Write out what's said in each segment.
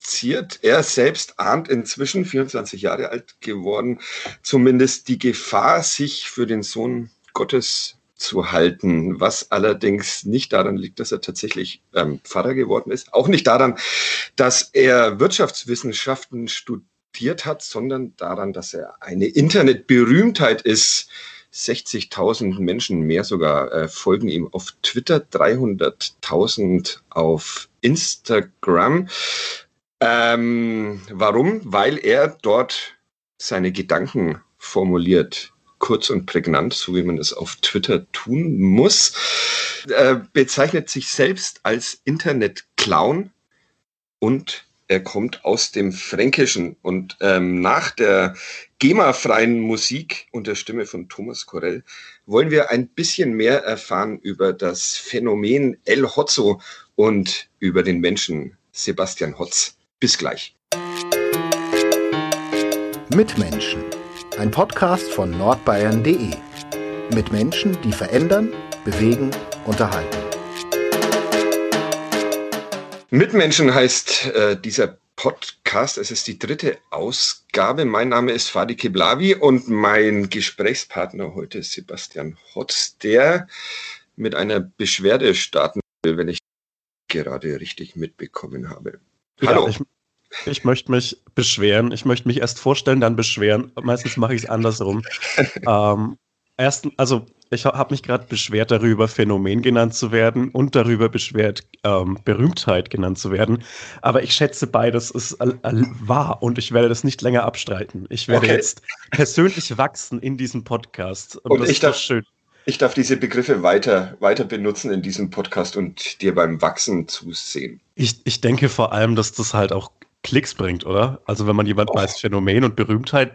kompliziert. Er selbst ahnt inzwischen, 24 Jahre alt geworden, zumindest die Gefahr, sich für den Sohn Gottes zu halten, was allerdings nicht daran liegt, dass er tatsächlich ähm, Pfarrer geworden ist, auch nicht daran, dass er Wirtschaftswissenschaften studiert hat, sondern daran, dass er eine Internetberühmtheit ist. 60.000 Menschen mehr sogar äh, folgen ihm auf Twitter, 300.000 auf Instagram. Ähm, warum? Weil er dort seine Gedanken formuliert, kurz und prägnant, so wie man es auf Twitter tun muss. Er bezeichnet sich selbst als Internet-Clown und er kommt aus dem Fränkischen. Und ähm, nach der GEMA-freien Musik und der Stimme von Thomas Korell wollen wir ein bisschen mehr erfahren über das Phänomen El Hotzo und über den Menschen Sebastian Hotz. Bis gleich. Mitmenschen. Ein Podcast von nordbayern.de. Mit Menschen, die verändern, bewegen, unterhalten. Mitmenschen heißt äh, dieser Podcast. Es ist die dritte Ausgabe. Mein Name ist Fadi Keblavi und mein Gesprächspartner heute ist Sebastian Hotz, der mit einer Beschwerde starten will, wenn ich gerade richtig mitbekommen habe. Hallo. Ja, ich, ich, möchte mich beschweren. Ich möchte mich erst vorstellen, dann beschweren. Meistens mache ich es andersrum. ähm, erst, also ich habe mich gerade beschwert darüber, Phänomen genannt zu werden und darüber beschwert, ähm, Berühmtheit genannt zu werden. Aber ich schätze beides ist äh, äh, wahr und ich werde das nicht länger abstreiten. Ich werde okay. jetzt persönlich wachsen in diesem Podcast. Und, und das ist darf, schön. Ich darf diese Begriffe weiter, weiter benutzen in diesem Podcast und dir beim Wachsen zusehen. Ich, ich denke vor allem, dass das halt auch Klicks bringt, oder? Also wenn man jemanden oh. als Phänomen und Berühmtheit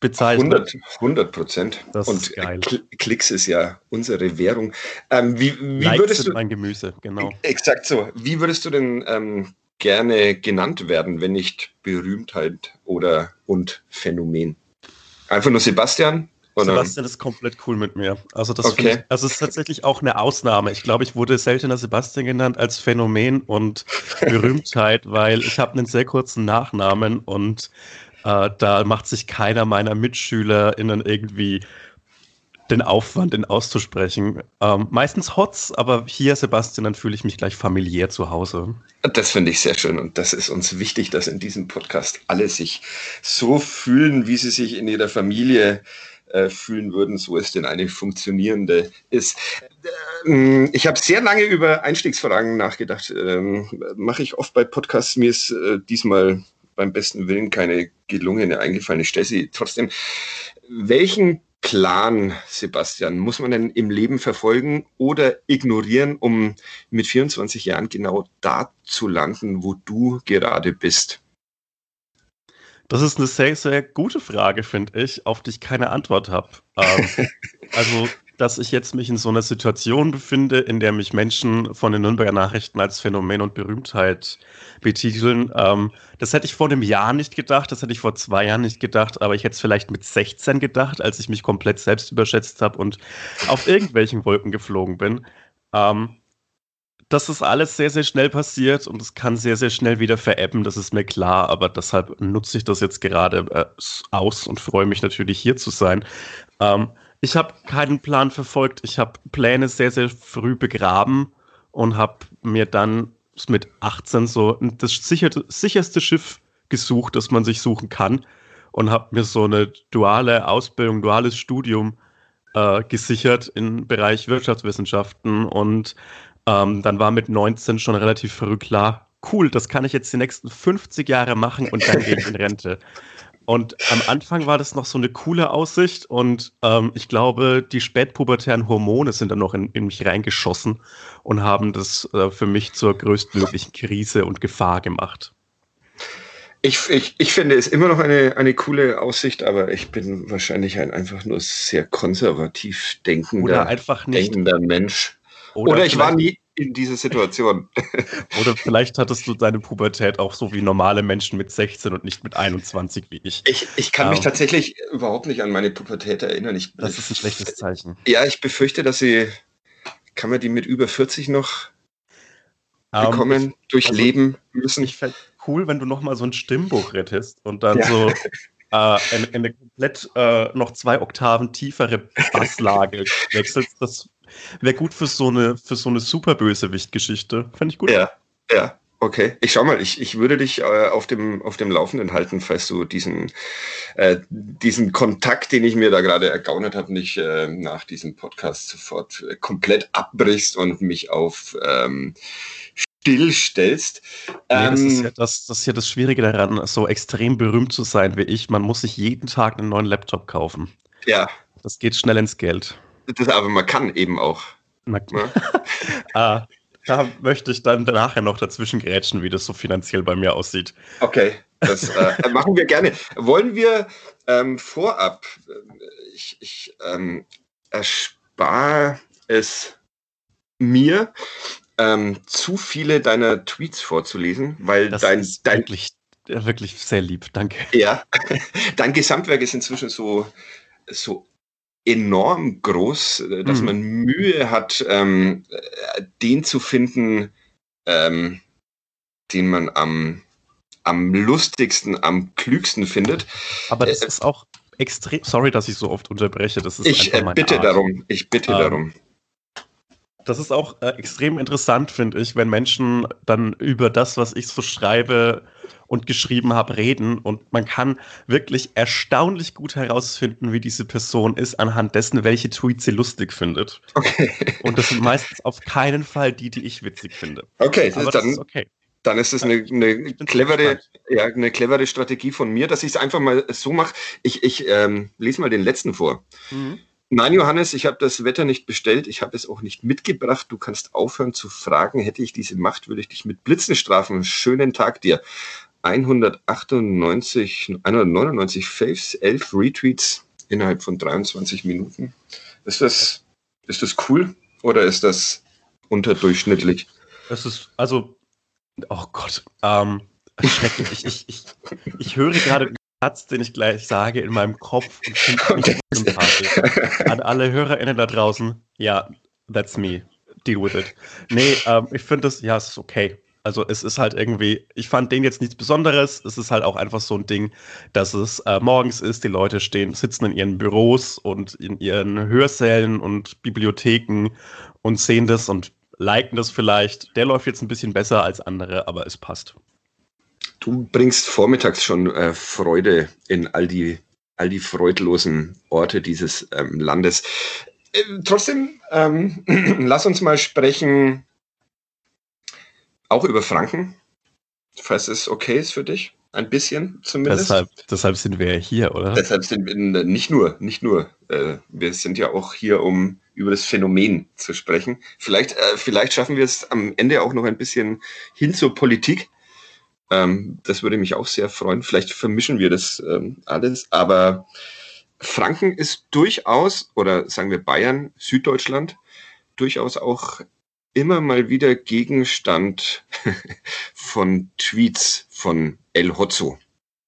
bezeichnet. 100 Prozent. Und geil. Klicks ist ja unsere Währung. Ähm, wie, wie würdest du mein Gemüse, genau. Exakt so. Wie würdest du denn ähm, gerne genannt werden, wenn nicht Berühmtheit oder und Phänomen? Einfach nur Sebastian? Sebastian ist komplett cool mit mir. Also das okay. ich, also es ist tatsächlich auch eine Ausnahme. Ich glaube, ich wurde seltener Sebastian genannt als Phänomen und Berühmtheit, weil ich habe einen sehr kurzen Nachnamen und äh, da macht sich keiner meiner MitschülerInnen irgendwie den Aufwand, den auszusprechen. Ähm, meistens Hotz, aber hier, Sebastian, dann fühle ich mich gleich familiär zu Hause. Das finde ich sehr schön und das ist uns wichtig, dass in diesem Podcast alle sich so fühlen, wie sie sich in ihrer Familie äh, fühlen würden, so es denn eine funktionierende ist. Ähm, ich habe sehr lange über Einstiegsfragen nachgedacht. Ähm, Mache ich oft bei Podcasts. Mir ist äh, diesmal beim besten Willen keine gelungene eingefallen. Ich stelle trotzdem. Welchen Plan, Sebastian, muss man denn im Leben verfolgen oder ignorieren, um mit 24 Jahren genau da zu landen, wo du gerade bist? Das ist eine sehr, sehr gute Frage, finde ich, auf die ich keine Antwort habe. Ähm, also, dass ich jetzt mich in so einer Situation befinde, in der mich Menschen von den Nürnberger Nachrichten als Phänomen und Berühmtheit betiteln, ähm, das hätte ich vor einem Jahr nicht gedacht, das hätte ich vor zwei Jahren nicht gedacht, aber ich hätte es vielleicht mit 16 gedacht, als ich mich komplett selbst überschätzt habe und auf irgendwelchen Wolken geflogen bin. Ähm, das ist alles sehr, sehr schnell passiert und es kann sehr, sehr schnell wieder verebben, das ist mir klar, aber deshalb nutze ich das jetzt gerade äh, aus und freue mich natürlich hier zu sein. Ähm, ich habe keinen Plan verfolgt, ich habe Pläne sehr, sehr früh begraben und habe mir dann mit 18 so das sicherte, sicherste Schiff gesucht, das man sich suchen kann und habe mir so eine duale Ausbildung, duales Studium äh, gesichert im Bereich Wirtschaftswissenschaften und ähm, dann war mit 19 schon relativ früh klar, cool, das kann ich jetzt die nächsten 50 Jahre machen und dann gehe ich in Rente. Und am Anfang war das noch so eine coole Aussicht und ähm, ich glaube, die spätpubertären Hormone sind dann noch in, in mich reingeschossen und haben das äh, für mich zur größtmöglichen Krise und Gefahr gemacht. Ich, ich, ich finde es immer noch eine, eine coole Aussicht, aber ich bin wahrscheinlich ein einfach nur sehr konservativ denkender, Oder einfach nicht. denkender Mensch. Oder, Oder, ich war nie in dieser Situation. Oder vielleicht hattest du deine Pubertät auch so wie normale Menschen mit 16 und nicht mit 21 wie ich. Ich, ich kann mich Ähm. tatsächlich überhaupt nicht an meine Pubertät erinnern. Ich, Das ist ein schlechtes Zeichen. Ja, ich befürchte, dass sie, kann man die mit über 40 noch Ähm, bekommen, durchleben müssen? Ich fände cool, wenn du noch mal so ein Stimmbuch rettest und dann Ja. so äh, in, in eine komplett äh, noch zwei Oktaven tiefere Basslage wechselst. Das wäre gut für so eine, für so eine Superbösewicht-Geschichte. Fände ich gut. Ja, ja, okay. Ich schau mal, ich, ich würde dich äh, auf, dem, auf dem Laufenden halten, falls du diesen, äh, diesen Kontakt, den ich mir da gerade ergaunert habe, nicht äh, nach diesem Podcast sofort äh, komplett abbrichst und mich auf ähm, still stellst. Nee, das, ist Ähm, ja das, das ist ja das Schwierige daran, so extrem berühmt zu sein wie ich. Man muss sich jeden Tag einen neuen Laptop kaufen. ja, Das geht schnell ins Geld. das, aber man kann eben auch. Na, Ne? ah, da möchte ich dann nachher noch dazwischen grätschen, wie das so finanziell bei mir aussieht. Okay, das äh, machen wir gerne. Wollen wir ähm, vorab, äh, ich, ich ähm, erspare es mir, ähm, zu viele deiner Tweets vorzulesen, weil Das dein, ist dein, wirklich, äh, wirklich sehr lieb. Danke. ja, dein Gesamtwerk ist inzwischen so, so enorm groß, äh, dass Mhm. man Mühe hat, ähm, äh, den zu finden, ähm, den man am, am lustigsten, am klügsten findet. Aber das Äh, ist auch extrem. Sorry, dass ich so oft unterbreche. Das ist Ich äh, bitte Art. darum, ich bitte Ähm, darum. Das ist auch äh, extrem interessant, finde ich, wenn Menschen dann über das, was ich so schreibe und geschrieben habe, reden. Und man kann wirklich erstaunlich gut herausfinden, wie diese Person ist, anhand dessen, welche Tweets sie lustig findet. Okay, Und das sind meistens auf keinen Fall die, die ich witzig finde. okay Aber das dann, ist okay. dann ist es eine, eine clevere, ja, eine clevere Strategie von mir, dass ich es einfach mal so mache. Ich, ich ähm, lese mal den letzten vor. Mhm. Nein, Johannes, ich habe das Wetter nicht bestellt, ich habe es auch nicht mitgebracht. Du kannst aufhören zu fragen. Hätte ich diese Macht, würde ich dich mit Blitzen strafen. Schönen Tag dir. 198, 199 Faves, 11 Retweets innerhalb von 23 Minuten. Ist das, ist das cool oder ist das unterdurchschnittlich? Es ist, also, oh Gott, ähm, schrecklich. Ich, ich, ich, ich höre gerade Satz, den ich gleich sage, in meinem Kopf und finde mich sympathisch. An alle HörerInnen da draußen, ja, that's me. Deal with it. Nee, ähm, ich finde das, ja, es ist okay. Also es ist halt irgendwie, ich fand den jetzt nichts Besonderes. Es ist halt auch einfach so ein Ding, dass es äh, morgens ist, die Leute stehen, sitzen in ihren Büros und in ihren Hörsälen und Bibliotheken und sehen das und liken das vielleicht. Der läuft jetzt ein bisschen besser als andere, aber es passt. Du bringst vormittags schon äh, Freude in all die, all die freudlosen Orte dieses ähm, Landes. Äh, trotzdem, ähm, lass uns mal sprechen, auch über Franken, falls es okay ist für dich. Ein bisschen zumindest. Deshalb, deshalb sind wir ja hier, oder? Deshalb sind wir nicht nur, nicht nur. Äh, wir sind ja auch hier, um über das Phänomen zu sprechen. Vielleicht, äh, vielleicht schaffen wir es am Ende auch noch ein bisschen hin zur Politik. Ähm, das würde mich auch sehr freuen. Vielleicht vermischen wir das ähm, alles. Aber Franken ist durchaus, oder sagen wir Bayern, Süddeutschland, durchaus auch immer mal wieder Gegenstand von Tweets von El Hotzo.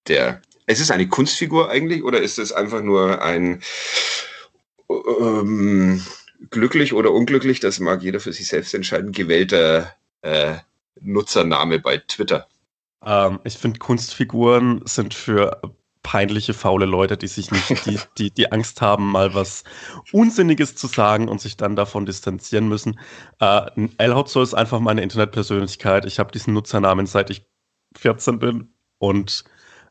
Der, es eine Kunstfigur eigentlich oder ist es einfach nur ein ähm, glücklich oder unglücklich, das mag jeder für sich selbst entscheiden, gewählter äh, Nutzername bei Twitter? Ähm, ich finde, Kunstfiguren sind für peinliche, faule Leute, die sich nicht, die, die, die Angst haben, mal was Unsinniges zu sagen und sich dann davon distanzieren müssen. Äh, El Hotzo ist einfach meine Internetpersönlichkeit. Ich habe diesen Nutzernamen seit ich 14 bin und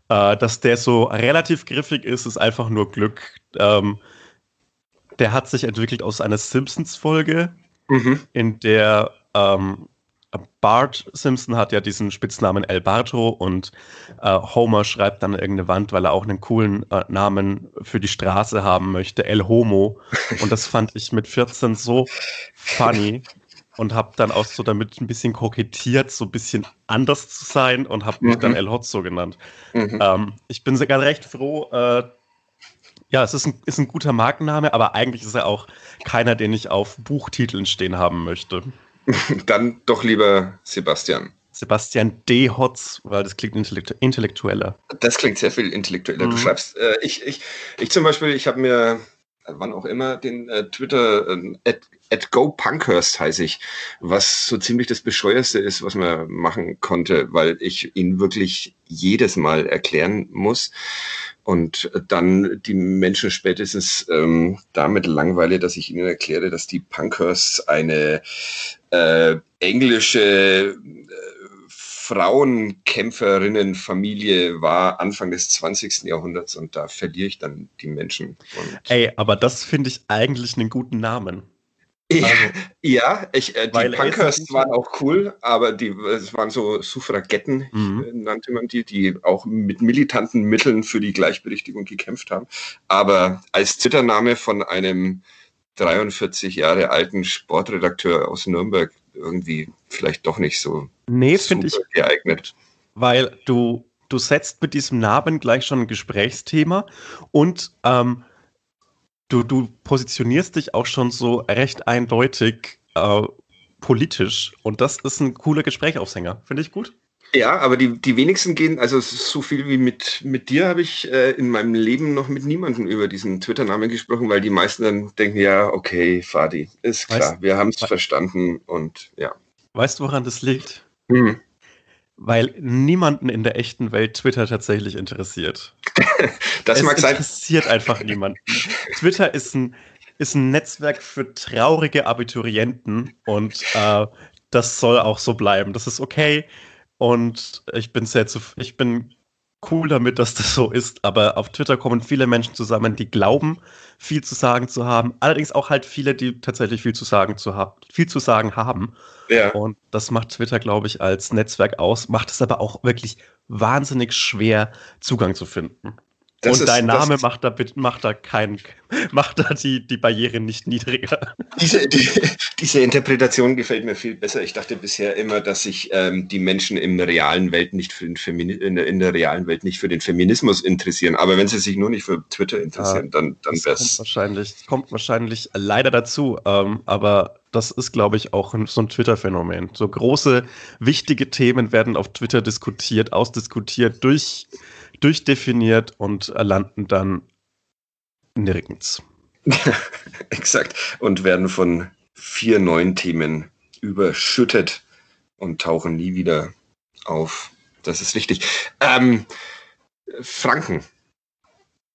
äh, dass der so relativ griffig ist, ist einfach nur Glück. Ähm, der hat sich entwickelt aus einer Simpsons-Folge, Mhm. in der ähm, Bart Simpson hat ja diesen Spitznamen El Barto und äh, Homer schreibt dann an irgendeine Wand, weil er auch einen coolen äh, Namen für die Straße haben möchte, El Homo. Und das fand ich mit 14 so funny. und habe dann auch so damit ein bisschen kokettiert, so ein bisschen anders zu sein und habe mich mhm. dann El Hotzo genannt. Mhm. Ähm, ich bin sogar recht froh. Äh, ja, es ist ein, ist ein guter Markenname, aber eigentlich ist er auch keiner, den ich auf Buchtiteln stehen haben möchte. Dann doch lieber Sebastian. Sebastian D. Hotz, weil das klingt intellektu intellektueller. Das klingt sehr viel intellektueller. Mhm. Du schreibst, äh, ich, ich, ich zum Beispiel, ich habe mir wann auch immer, den äh, Twitter äh, at, at GoPunkhurst heiße ich, was so ziemlich das Bescheuerste ist, was man machen konnte, weil ich ihn wirklich jedes Mal erklären muss und dann die Menschen spätestens ähm, damit langweile, dass ich ihnen erkläre, dass die Punkhursts eine äh, englische äh, Frauenkämpferinnenfamilie war Anfang des 20. Jahrhunderts und da verliere ich dann die Menschen. Ey, aber das finde ich eigentlich einen guten Namen. Also, ja, ich, äh, die Punkers waren auch cool, aber die es waren so Suffragetten, mhm. Äh, nannte man die, die auch mit militanten Mitteln für die Gleichberechtigung gekämpft haben. Aber als Zittername von einem 43 Jahre alten Sportredakteur aus Nürnberg irgendwie vielleicht doch nicht so nee, finde ich geeignet. Weil du, du setzt mit diesem Namen gleich schon ein Gesprächsthema und ähm, du, du positionierst dich auch schon so recht eindeutig äh, politisch und das ist ein cooler Gesprächaufhänger. Finde ich gut. Ja, aber die, die wenigsten gehen, also so viel wie mit, mit dir habe ich äh, in meinem Leben noch mit niemandem über diesen Twitter-Namen gesprochen, weil die meisten dann denken, ja, okay, Fadi, ist klar, weißt, wir haben es verstanden und ja. Weißt du, woran das liegt? Hm. Weil niemanden in der echten Welt Twitter tatsächlich interessiert. das es mag sein. interessiert einfach niemanden. Twitter ist ein, ist ein Netzwerk für traurige Abiturienten und äh, das soll auch so bleiben. Das ist okay. Und ich bin sehr zu, ich bin cool damit, dass das so ist. Aber auf Twitter kommen viele Menschen zusammen, die glauben, viel zu sagen zu haben. Allerdings auch halt viele, die tatsächlich viel zu sagen zu haben, viel zu sagen haben. Ja. Und das macht Twitter, glaube ich, als Netzwerk aus, macht es aber auch wirklich wahnsinnig schwer, Zugang zu finden. Das und ist, dein Name macht da, macht da kein, macht da die, die Barriere nicht niedriger. Diese, die, diese Interpretation gefällt mir viel besser. Ich dachte bisher immer, dass sich ähm, die Menschen im realen Welt nicht für den Femini in, der, in der realen Welt nicht für den Feminismus interessieren. Aber wenn sie sich nur nicht für Twitter interessieren, ja, dann, dann wäre es. Wahrscheinlich, kommt wahrscheinlich leider dazu. Ähm, aber das ist, glaube ich, auch so ein Twitter-Phänomen. So große, wichtige Themen werden auf Twitter diskutiert, ausdiskutiert, durch durchdefiniert und landen dann nirgends. Exakt. Und werden von vier neuen Themen überschüttet und tauchen nie wieder auf. Das ist richtig. Ähm, Franken.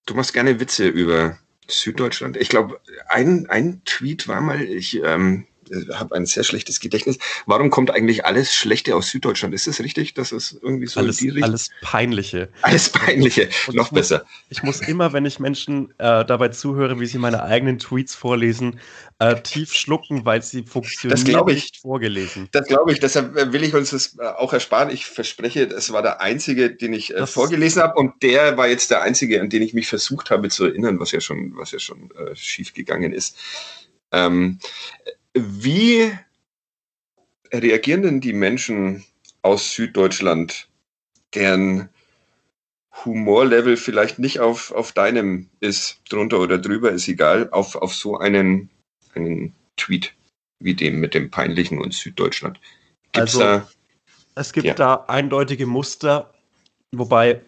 Du machst gerne Witze über Süddeutschland. Ich glaube, ein, ein Tweet war mal, ich ähm, habe ein sehr schlechtes Gedächtnis. Warum kommt eigentlich alles Schlechte aus Süddeutschland? Ist es richtig, dass es irgendwie so alles, alles Peinliche. Alles Peinliche, Und noch ich besser. Muss, ich muss immer, wenn ich Menschen äh, dabei zuhöre, wie sie meine eigenen Tweets vorlesen, äh, tief schlucken, weil sie funktionieren das ich, nicht vorgelesen. Das glaube ich. Deshalb äh, will ich uns das äh, auch ersparen. Ich verspreche, es war der einzige, den ich äh, vorgelesen habe, und der war jetzt der einzige, an den ich mich versucht habe zu erinnern, was ja schon, was ja schon äh, schief gegangen ist. Ähm, wie reagieren denn die Menschen aus Süddeutschland, deren Humorlevel vielleicht nicht auf, auf deinem ist, drunter oder drüber, ist egal, auf, auf so einen, einen Tweet wie dem mit dem Peinlichen und Süddeutschland? Gibt's also, da, es gibt ja. da eindeutige Muster, wobei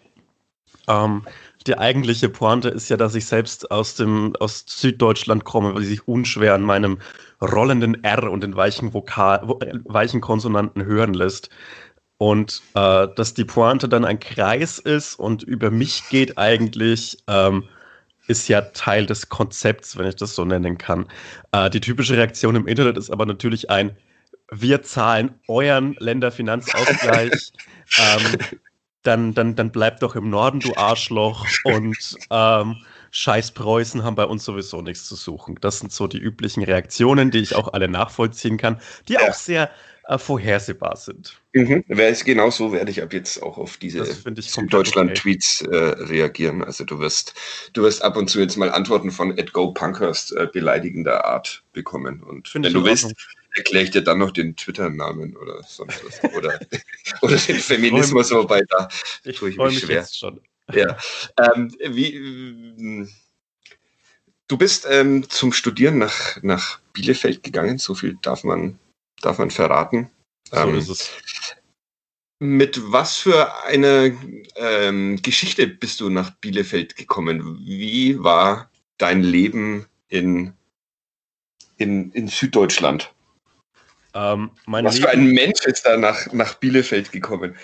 ähm, die eigentliche Pointe ist ja, dass ich selbst aus dem aus Süddeutschland komme, weil sich unschwer an meinem rollenden R und den weichen Vokal, weichen Konsonanten hören lässt. Und äh, dass die Pointe dann ein Kreis ist und über mich geht eigentlich, ähm, ist ja Teil des Konzepts, wenn ich das so nennen kann. Äh, die typische Reaktion im Internet ist aber natürlich ein, wir zahlen euren Länderfinanzausgleich. ähm, dann, dann, dann bleib doch im Norden, du Arschloch. Und ähm, Scheiß Preußen haben bei uns sowieso nichts zu suchen. Das sind so die üblichen Reaktionen, die ich auch alle nachvollziehen kann, die ja. auch sehr äh, vorhersehbar sind. Mhm. Genau so werde ich ab jetzt auch auf diese Deutschland-Tweets äh, reagieren. Also du wirst, du wirst ab und zu jetzt mal Antworten von Ed Go Punkhurst äh, beleidigender Art bekommen. Und Find wenn du willst, erkläre ich dir dann noch den Twitter-Namen oder sonst was. Oder, oder den Feminismus, wobei da ich tue ich mich, mich schwer. Jetzt schon. Ja. Ähm, wie, du bist ähm, zum Studieren nach, nach Bielefeld gegangen, so viel darf man, darf man verraten. So ähm, ist es. Mit was für einer ähm, Geschichte bist du nach Bielefeld gekommen? Wie war dein Leben in, in, in Süddeutschland? Ähm, was für ein Mensch ist da nach, nach Bielefeld gekommen?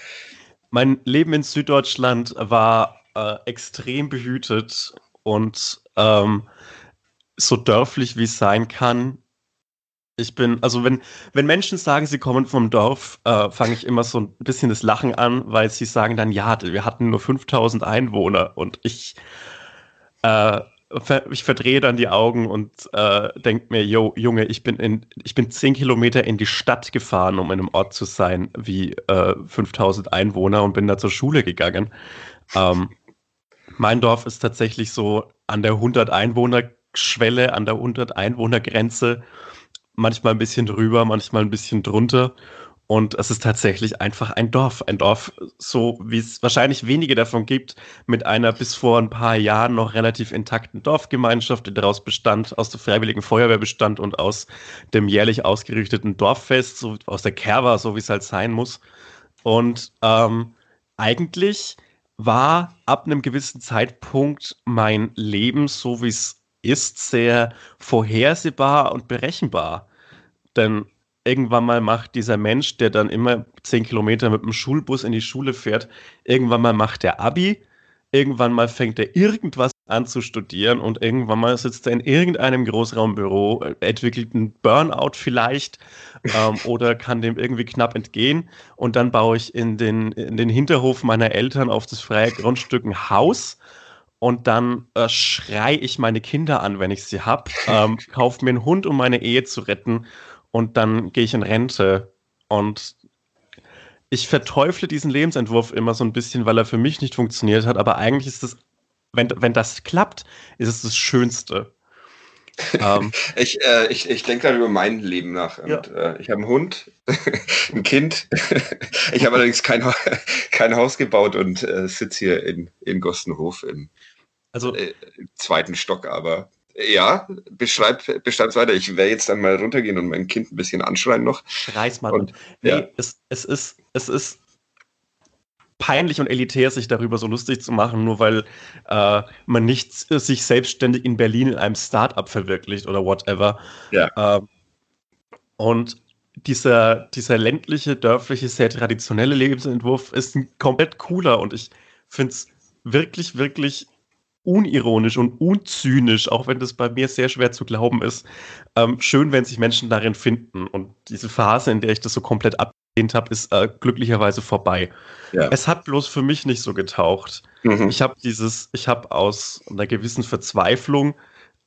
Mein Leben in Süddeutschland war äh, extrem behütet und ähm, so dörflich, wie es sein kann. Ich bin, also wenn, wenn Menschen sagen, sie kommen vom Dorf, äh, fange ich immer so ein bisschen das Lachen an, weil sie sagen dann, ja, wir hatten nur 5000 Einwohner und ich, äh, ich verdrehe dann die Augen und äh, denke mir, yo, Junge, ich bin, in, ich bin 10 Kilometer in die Stadt gefahren, um in einem Ort zu sein wie äh, 5000 Einwohner und bin da zur Schule gegangen. Ähm, mein Dorf ist tatsächlich so an der 100 Einwohner Schwelle, an der 100 Einwohner Grenze manchmal ein bisschen drüber, manchmal ein bisschen drunter. Und es ist tatsächlich einfach ein Dorf. Ein Dorf, so wie es wahrscheinlich wenige davon gibt, mit einer bis vor ein paar Jahren noch relativ intakten Dorfgemeinschaft, die daraus bestand, aus der Freiwilligen Feuerwehr bestand und aus dem jährlich ausgerichteten Dorffest, so aus der Kerwa, so wie es halt sein muss. Und ähm, eigentlich war ab einem gewissen Zeitpunkt mein Leben, so wie es ist, sehr vorhersehbar und berechenbar. Denn irgendwann mal macht dieser Mensch, der dann immer zehn Kilometer mit dem Schulbus in die Schule fährt, irgendwann mal macht der Abi, irgendwann mal fängt er irgendwas an zu studieren und irgendwann mal sitzt er in irgendeinem Großraumbüro, entwickelt einen Burnout vielleicht ähm, oder kann dem irgendwie knapp entgehen. Und dann baue ich in den, in den Hinterhof meiner Eltern auf das freie Grundstück ein Haus und dann äh, schrei ich meine Kinder an, wenn ich sie habe, ähm, kaufe mir einen Hund, um meine Ehe zu retten und dann gehe ich in Rente. Und ich verteufle diesen Lebensentwurf immer so ein bisschen, weil er für mich nicht funktioniert hat. Aber eigentlich ist das, wenn, wenn das klappt, ist es das Schönste. ähm, ich äh, ich, ich denke gerade über mein Leben nach. Und, ja. äh, ich habe einen Hund, ein Kind. ich habe allerdings kein, kein Haus gebaut und äh, sitze hier in, in Gostenhof im also, äh, zweiten Stock, aber ja, beschreib, beschreib's weiter. Ich werde jetzt dann mal runtergehen und mein Kind ein bisschen anschreien noch. Schrei's mal. Und, nee, ja. es, es, ist, es ist peinlich und elitär, sich darüber so lustig zu machen, nur weil äh, man nicht sich selbstständig in Berlin in einem Start-up verwirklicht oder whatever. Ja. Äh, und dieser, dieser ländliche, dörfliche, sehr traditionelle Lebensentwurf ist ein komplett cooler und ich finde es wirklich, wirklich unironisch und unzynisch, auch wenn das bei mir sehr schwer zu glauben ist, ähm, schön, wenn sich Menschen darin finden. Und diese Phase, in der ich das so komplett abgelehnt habe, ist äh, glücklicherweise vorbei. Ja. Es hat bloß für mich nicht so getaucht. Mhm. Ich habe dieses, ich habe aus einer gewissen Verzweiflung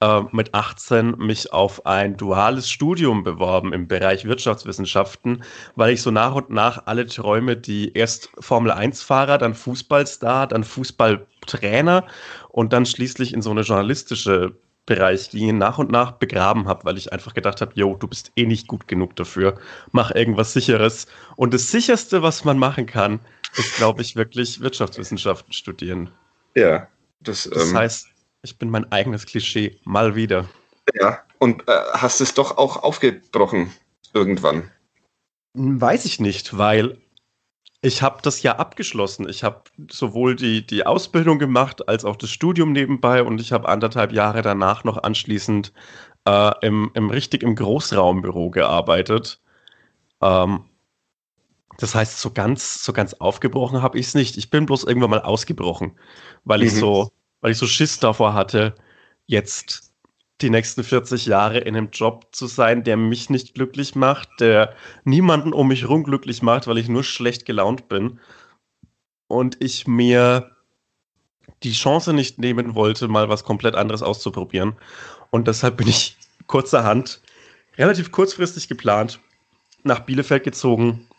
äh, mit 18 mich auf ein duales Studium beworben im Bereich Wirtschaftswissenschaften, weil ich so nach und nach alle Träume, die erst Formel 1-Fahrer, dann Fußballstar, dann Fußballtrainer und dann schließlich in so eine journalistische Bereichlinien nach und nach begraben habe, weil ich einfach gedacht habe, yo, du bist eh nicht gut genug dafür, mach irgendwas sicheres. Und das sicherste, was man machen kann, ist, glaube ich, wirklich Wirtschaftswissenschaften studieren. Ja, das, das ähm, heißt, ich bin mein eigenes Klischee mal wieder. Ja, und äh, hast es doch auch aufgebrochen irgendwann? Weiß ich nicht, weil ich habe das ja abgeschlossen. Ich habe sowohl die, die Ausbildung gemacht als auch das Studium nebenbei und ich habe anderthalb Jahre danach noch anschließend äh, im, im richtig im Großraumbüro gearbeitet. Ähm, das heißt, so ganz, so ganz aufgebrochen habe ich es nicht. Ich bin bloß irgendwann mal ausgebrochen, weil mhm. ich so, weil ich so Schiss davor hatte, jetzt die nächsten 40 Jahre in einem Job zu sein, der mich nicht glücklich macht, der niemanden um mich herum glücklich macht, weil ich nur schlecht gelaunt bin. Und ich mir die Chance nicht nehmen wollte, mal was komplett anderes auszuprobieren. Und deshalb bin ich kurzerhand, relativ kurzfristig geplant, nach Bielefeld gezogen,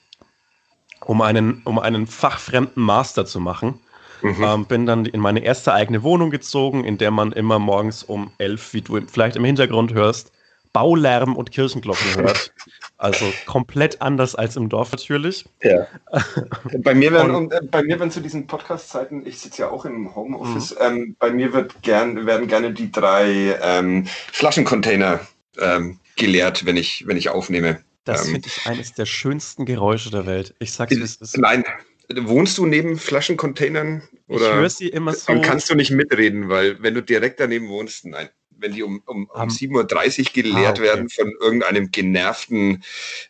um einen, um einen fachfremden Master zu machen. Mhm. Ähm, bin dann in meine erste eigene Wohnung gezogen, in der man immer morgens um elf, wie du vielleicht im Hintergrund hörst, Baulärm und Kirchenglocken hört. Also komplett anders als im Dorf natürlich. Ja. bei mir werden, äh, bei mir werden zu diesen Podcast-Zeiten, ich sitze ja auch im Homeoffice, mhm. ähm, bei mir wird gern, werden gerne die drei ähm, Flaschencontainer ähm, geleert, wenn ich, wenn ich aufnehme. Das ähm, finde ich eines der schönsten Geräusche der Welt. Ich sag's, wie es ist. Nein, Wohnst du neben Flaschencontainern? Oder ich höre sie immer so. Dann kannst du nicht mitreden, weil wenn du direkt daneben wohnst, nein. Wenn die um, um, um 7.30 Uhr geleert ah, okay. werden von irgendeinem genervten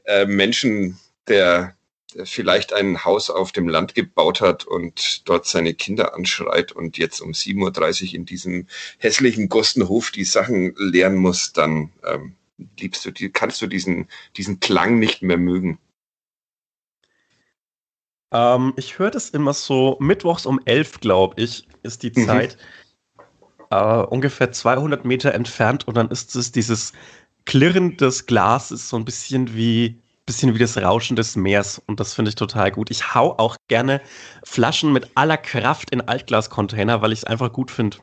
äh, Menschen, der, der vielleicht ein Haus auf dem Land gebaut hat und dort seine Kinder anschreit und jetzt um 7.30 Uhr in diesem hässlichen Gostenhof die Sachen leeren muss, dann ähm, liebst du, kannst du diesen, diesen Klang nicht mehr mögen. Ähm, ich höre das immer so, mittwochs um 11, glaube ich, ist die mhm. Zeit. Äh, ungefähr 200 Meter entfernt und dann ist es dieses Klirren des Glases so ein bisschen wie bisschen wie das Rauschen des Meeres und das finde ich total gut. Ich hau auch gerne Flaschen mit aller Kraft in Altglascontainer, weil ich es einfach gut finde.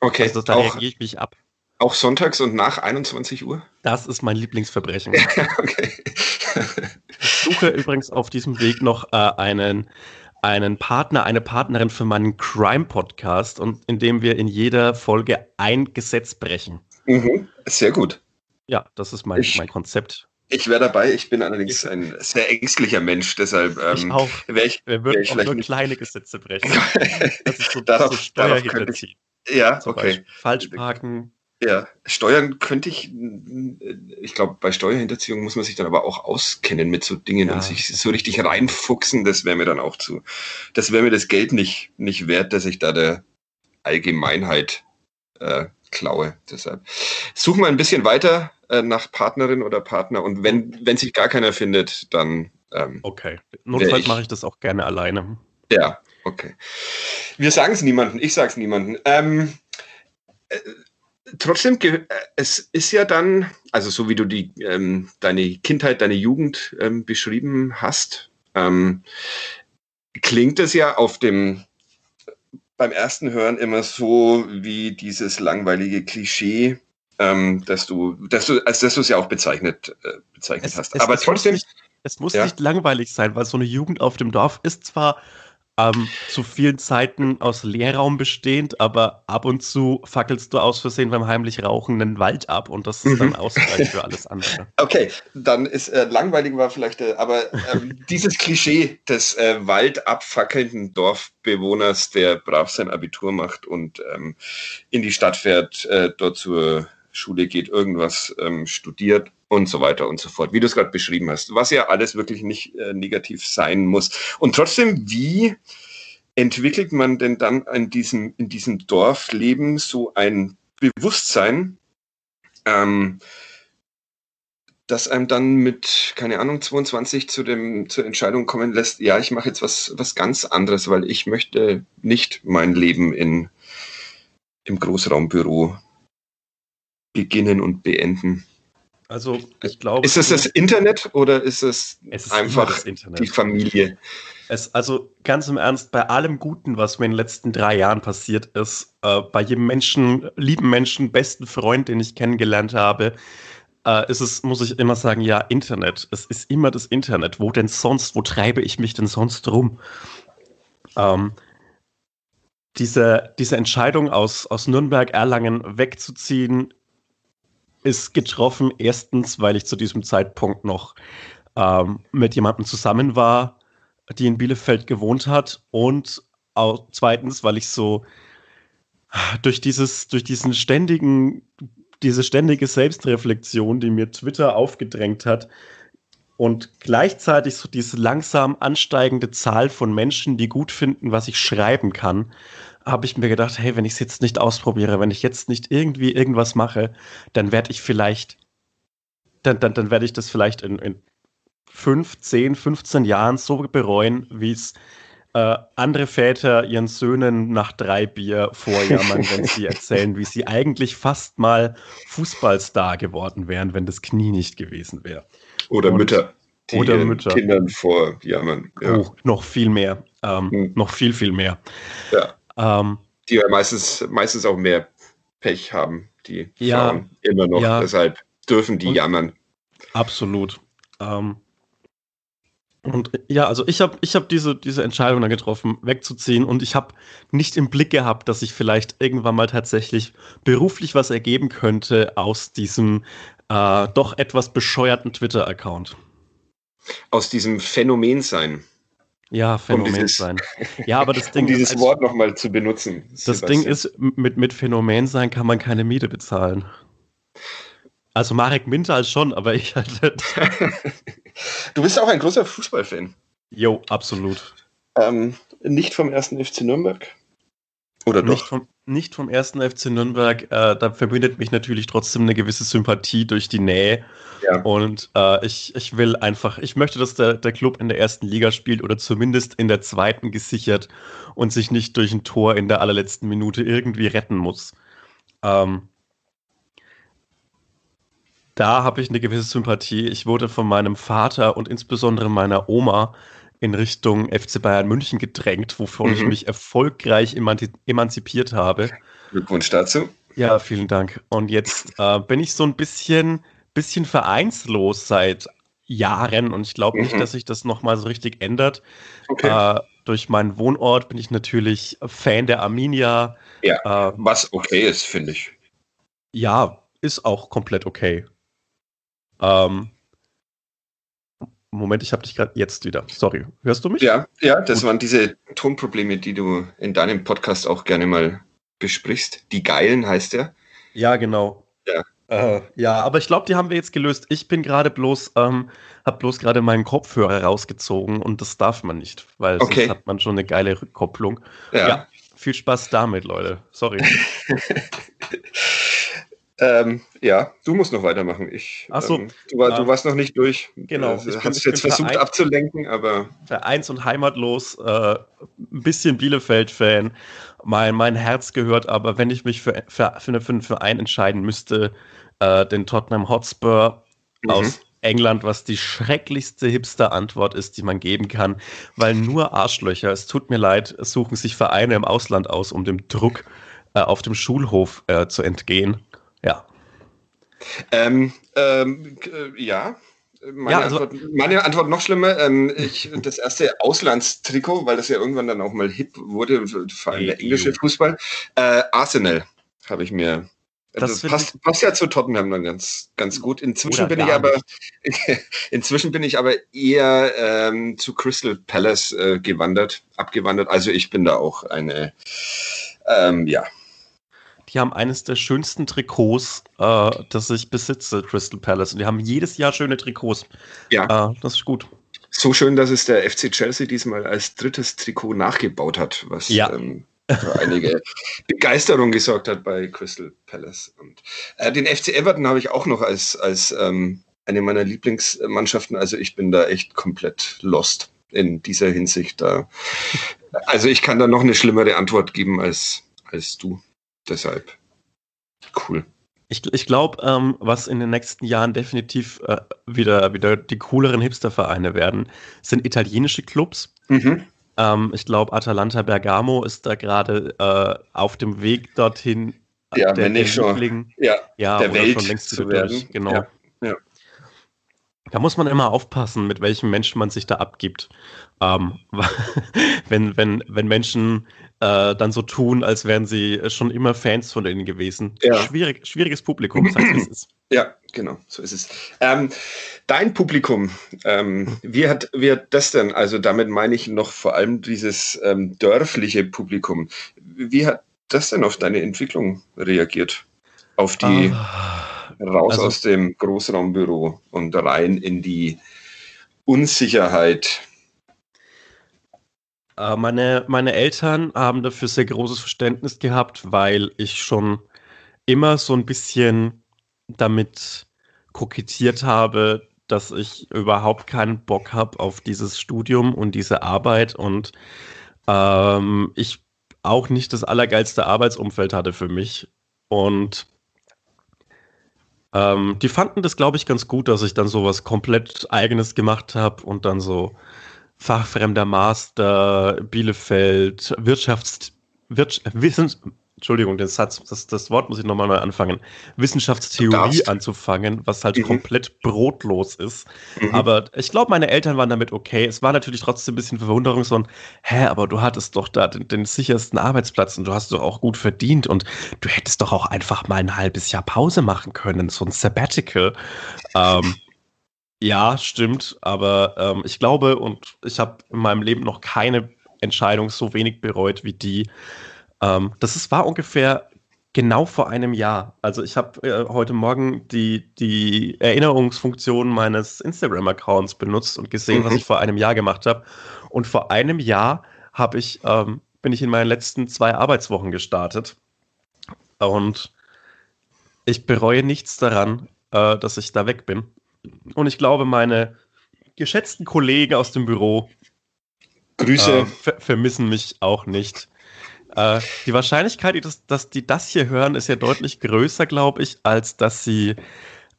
Okay. Also da reagiere ich mich ab. Auch sonntags und nach 21 Uhr? Das ist mein Lieblingsverbrechen. okay. Ich suche übrigens auf diesem Weg noch äh, einen, einen Partner, eine Partnerin für meinen Crime-Podcast und in dem wir in jeder Folge ein Gesetz brechen. Mhm. Sehr gut. Ja, das ist mein, ich, mein Konzept. Ich wäre dabei, ich bin allerdings ein sehr ängstlicher Mensch, deshalb ähm, ich auch. Wär ich, Wir würden auch nur kleine Gesetze brechen. das ist so, darauf, so Steuerhinterziehen. Ja, okay. Beispiel. Falsch parken, ja, Steuern könnte ich, ich glaube, bei Steuerhinterziehung muss man sich dann aber auch auskennen mit so Dingen ja. und sich so richtig reinfuchsen, das wäre mir dann auch zu, das wäre mir das Geld nicht, nicht wert, dass ich da der Allgemeinheit äh, klaue. Deshalb such mal ein bisschen weiter äh, nach Partnerin oder Partner und wenn, wenn sich gar keiner findet, dann. Ähm, okay, notfalls mache ich das auch gerne alleine. Ja, okay. Wir sagen es niemandem, ich sage es niemandem. Ähm, äh, trotzdem, äh, es ist ja dann, also so wie du die, ähm, deine Kindheit, deine Jugend ähm, beschrieben hast, ähm, klingt es ja auf dem beim ersten Hören immer so wie dieses langweilige Klischee, ähm, dass du, dass du, als dass du es ja auch bezeichnet, äh, bezeichnet es, hast. Es, Aber es trotzdem. Muss nicht, es muss ja. nicht langweilig sein, weil so eine Jugend auf dem Dorf ist zwar ähm, zu vielen Zeiten aus Leerraum bestehend, aber ab und zu fackelst du aus Versehen beim heimlich Rauchen einen Wald ab und das ist dann mhm. Ausgleich für alles andere. Okay, dann ist äh, langweilig war vielleicht, äh, aber ähm, dieses Klischee des äh, Wald abfackelnden Dorfbewohners, der brav sein Abitur macht und ähm, in die Stadt fährt, äh, dort zur Schule geht, irgendwas ähm, studiert und so weiter und so fort, wie du es gerade beschrieben hast, was ja alles wirklich nicht äh, negativ sein muss. Und trotzdem, wie entwickelt man denn dann in diesem, in diesem Dorfleben so ein Bewusstsein, ähm, das einem dann mit, keine Ahnung, 22 zu dem, zur Entscheidung kommen lässt, ja, ich mache jetzt was, was ganz anderes, weil ich möchte nicht mein Leben in, im Großraumbüro beginnen und beenden. Also ich glaube. Ist es das Internet oder ist es, es ist einfach die Familie? Es, also ganz im Ernst, bei allem Guten, was mir in den letzten drei Jahren passiert ist, äh, bei jedem Menschen, lieben Menschen, besten Freund, den ich kennengelernt habe, äh, ist es, muss ich immer sagen, ja, Internet. Es ist immer das Internet. Wo denn sonst, wo treibe ich mich denn sonst rum? Ähm, diese, diese Entscheidung aus, aus Nürnberg, Erlangen wegzuziehen, ist getroffen. Erstens, weil ich zu diesem Zeitpunkt noch ähm, mit jemandem zusammen war, die in Bielefeld gewohnt hat. Und auch zweitens, weil ich so durch dieses, durch diesen ständigen, diese ständige Selbstreflexion, die mir Twitter aufgedrängt hat, und gleichzeitig so diese langsam ansteigende Zahl von Menschen, die gut finden, was ich schreiben kann, habe ich mir gedacht, hey, wenn ich es jetzt nicht ausprobiere, wenn ich jetzt nicht irgendwie irgendwas mache, dann werde ich vielleicht, dann, dann, dann werde ich das vielleicht in, in 5, 10, 15 Jahren so bereuen, wie es äh, andere Väter ihren Söhnen nach drei Bier vorjammern, wenn sie erzählen, wie sie eigentlich fast mal Fußballstar geworden wären, wenn das Knie nicht gewesen wäre. Oder Und, Mütter. Die oder Mütter. Kindern vorjammern. Ja. Oh, noch viel mehr. Ähm, hm. Noch viel, viel mehr. Ja. Ähm, die ja meistens, meistens auch mehr Pech haben, die ja, Frauen immer noch. Ja. Deshalb dürfen die jammern. Absolut. Ähm, und ja, also ich habe ich hab diese, diese Entscheidung dann getroffen, wegzuziehen und ich habe nicht im Blick gehabt, dass ich vielleicht irgendwann mal tatsächlich beruflich was ergeben könnte aus diesem äh, doch etwas bescheuerten Twitter-Account. Aus diesem Phänomen sein. Ja, Phänomen um dieses, sein. Ja, aber das Ding um dieses ist, Wort nochmal zu benutzen. Das Sebastian. Ding ist, mit, mit Phänomen sein kann man keine Miete bezahlen. Also Marek Minter schon, aber ich halt. du bist auch ein großer Fußballfan. Jo, absolut. Ähm, nicht vom ersten FC Nürnberg? Oder doch? Nicht vom, nicht vom ersten FC Nürnberg. Äh, da verbindet mich natürlich trotzdem eine gewisse Sympathie durch die Nähe. Ja. Und äh, ich, ich will einfach, ich möchte, dass der, der Club in der ersten Liga spielt oder zumindest in der zweiten gesichert und sich nicht durch ein Tor in der allerletzten Minute irgendwie retten muss. Ähm, da habe ich eine gewisse Sympathie. Ich wurde von meinem Vater und insbesondere meiner Oma in Richtung FC Bayern München gedrängt, wovon mhm. ich mich erfolgreich emanzipiert habe. Glückwunsch dazu. Ja, vielen Dank. Und jetzt äh, bin ich so ein bisschen, bisschen vereinslos seit Jahren und ich glaube mhm. nicht, dass sich das nochmal so richtig ändert. Okay. Äh, durch meinen Wohnort bin ich natürlich Fan der Arminia. Ja, äh, was okay ist, finde ich. Ja, ist auch komplett okay. Ähm, Moment, ich habe dich gerade jetzt wieder. Sorry, hörst du mich? Ja, ja, das Gut. waren diese Tonprobleme, die du in deinem Podcast auch gerne mal besprichst. Die geilen heißt der. Ja, genau. Ja. Äh, ja, aber ich glaube, die haben wir jetzt gelöst. Ich bin gerade bloß, ähm, habe bloß gerade meinen Kopfhörer rausgezogen und das darf man nicht, weil okay. sonst hat man schon eine geile Rückkopplung. Ja. ja viel Spaß damit, Leute. Sorry. Ähm, ja, du musst noch weitermachen. Ich, Ach so, ähm, du, war, du, warst noch nicht durch. Genau. Du ich hast jetzt versucht Verein, abzulenken, aber. Vereins- und heimatlos, äh, ein bisschen Bielefeld-Fan. Mein, mein Herz gehört aber, wenn ich mich für, für, für, einen Verein entscheiden müsste, äh, den Tottenham Hotspur mhm. aus England, was die schrecklichste Hipster-Antwort ist, die man geben kann, weil nur Arschlöcher, es tut mir leid, suchen sich Vereine im Ausland aus, um dem Druck äh, auf dem Schulhof äh, zu entgehen. Ja. Ähm, ähm, äh, ja. Meine, ja, also, Antwort, meine Antwort noch schlimmer. Ähm, ich, das erste Auslandstrikot, weil das ja irgendwann dann auch mal hip wurde, vor allem der englische Fußball. Äh, Arsenal habe ich mir. Das, das passt, passt, ja zu Tottenham dann ganz, ganz gut. Inzwischen bin ich aber inzwischen bin ich aber eher ähm, zu Crystal Palace äh, gewandert, abgewandert. Also ich bin da auch eine ähm, ja, die haben eines der schönsten Trikots, äh, das ich besitze, Crystal Palace. Und die haben jedes Jahr schöne Trikots. Ja. Äh, das ist gut. So schön, dass es der FC Chelsea diesmal als drittes Trikot nachgebaut hat, was ja. ähm, für einige Begeisterung gesorgt hat bei Crystal Palace. Und äh, den FC Everton habe ich auch noch als, als ähm, eine meiner Lieblingsmannschaften. Also ich bin da echt komplett lost in dieser Hinsicht. Da. Also ich kann da noch eine schlimmere Antwort geben als, als du. Deshalb cool. Ich, ich glaube, ähm, was in den nächsten Jahren definitiv äh, wieder, wieder die cooleren Hipster-Vereine werden, sind italienische Clubs. Mhm. Ähm, ich glaube, Atalanta Bergamo ist da gerade äh, auf dem Weg dorthin. Ja, der, wenn nicht schon. Ja, ja der Welt schon längst zu werden. Durch. Genau. Ja, ja. Da muss man immer aufpassen, mit welchem Menschen man sich da abgibt. Ähm, wenn, wenn, wenn Menschen äh, dann so tun, als wären sie schon immer Fans von denen gewesen. Ja. Schwierig, schwieriges Publikum, das heißt, es. Ja, genau, so ist es. Ähm, dein Publikum, ähm, wie, hat, wie hat das denn, also damit meine ich noch vor allem dieses ähm, dörfliche Publikum, wie hat das denn auf deine Entwicklung reagiert? Auf die ah, raus also, aus dem Großraumbüro und rein in die Unsicherheit meine, meine Eltern haben dafür sehr großes Verständnis gehabt, weil ich schon immer so ein bisschen damit kokettiert habe, dass ich überhaupt keinen Bock habe auf dieses Studium und diese Arbeit und ähm, ich auch nicht das allergeilste Arbeitsumfeld hatte für mich. Und ähm, die fanden das, glaube ich, ganz gut, dass ich dann so was komplett eigenes gemacht habe und dann so fachfremder Master, Bielefeld, Wirtschafts, Wirtsch, Wissens, Entschuldigung, den Satz, das, das Wort muss ich nochmal neu anfangen, Wissenschaftstheorie anzufangen, was halt mhm. komplett brotlos ist. Mhm. Aber ich glaube, meine Eltern waren damit okay. Es war natürlich trotzdem ein bisschen Verwunderung, so ein, hä, aber du hattest doch da den, den sichersten Arbeitsplatz und du hast doch auch gut verdient und du hättest doch auch einfach mal ein halbes Jahr Pause machen können, so ein Sabbatical. Ähm, ja, stimmt, aber ähm, ich glaube und ich habe in meinem Leben noch keine Entscheidung so wenig bereut wie die, ähm, das ist, war ungefähr genau vor einem Jahr. Also ich habe äh, heute Morgen die, die Erinnerungsfunktion meines Instagram-Accounts benutzt und gesehen, mhm. was ich vor einem Jahr gemacht habe. Und vor einem Jahr habe ich, ähm, bin ich in meinen letzten zwei Arbeitswochen gestartet. Und ich bereue nichts daran, äh, dass ich da weg bin. Und ich glaube, meine geschätzten Kollegen aus dem Büro Grüße. Äh, ver vermissen mich auch nicht. Äh, die Wahrscheinlichkeit, dass, dass die das hier hören, ist ja deutlich größer, glaube ich, als dass sie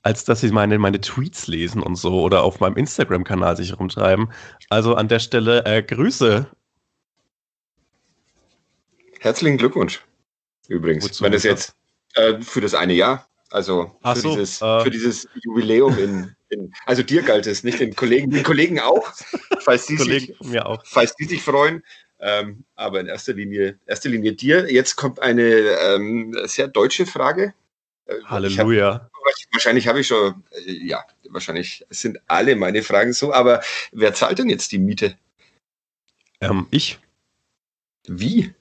als dass sie meine, meine Tweets lesen und so oder auf meinem Instagram-Kanal sich rumtreiben. Also an der Stelle äh, Grüße. Herzlichen Glückwunsch. Übrigens, Wozu wenn es jetzt äh, für das eine Jahr, also für, so, dieses, äh, für dieses Jubiläum in, in, also dir galt es, nicht den Kollegen, den Kollegen auch, falls die, Kollegen sich, auch. falls die sich freuen. Ähm, aber in erster Linie, erster Linie dir. Jetzt kommt eine ähm, sehr deutsche Frage. Äh, Halleluja. Hab, wahrscheinlich habe ich schon, äh, ja, wahrscheinlich sind alle meine Fragen so, aber wer zahlt denn jetzt die Miete? Ähm, ich. Wie?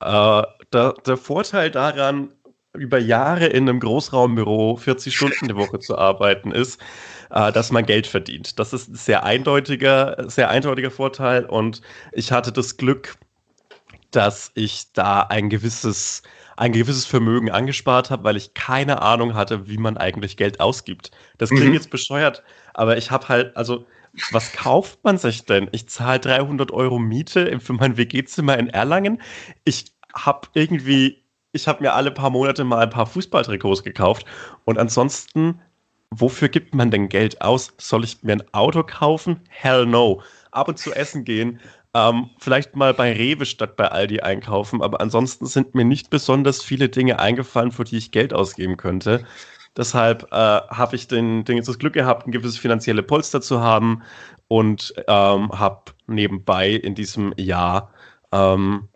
Äh, der, der Vorteil daran, über Jahre in einem Großraumbüro 40 Stunden die Woche zu arbeiten, ist, äh, dass man Geld verdient. Das ist ein sehr eindeutiger, sehr eindeutiger Vorteil und ich hatte das Glück, dass ich da ein gewisses, ein gewisses Vermögen angespart habe, weil ich keine Ahnung hatte, wie man eigentlich Geld ausgibt. Das klingt mhm. jetzt bescheuert, aber ich habe halt, also was kauft man sich denn? Ich zahle 300 Euro Miete für mein WG-Zimmer in Erlangen. Ich habe irgendwie, ich habe mir alle paar Monate mal ein paar Fußballtrikots gekauft und ansonsten wofür gibt man denn Geld aus? Soll ich mir ein Auto kaufen? Hell no. Ab und zu essen gehen, ähm, vielleicht mal bei Rewe statt bei Aldi einkaufen, aber ansonsten sind mir nicht besonders viele Dinge eingefallen, für die ich Geld ausgeben könnte. Deshalb äh, habe ich den, den jetzt das Glück gehabt, ein gewisses finanzielle Polster zu haben und ähm, habe nebenbei in diesem Jahr ähm,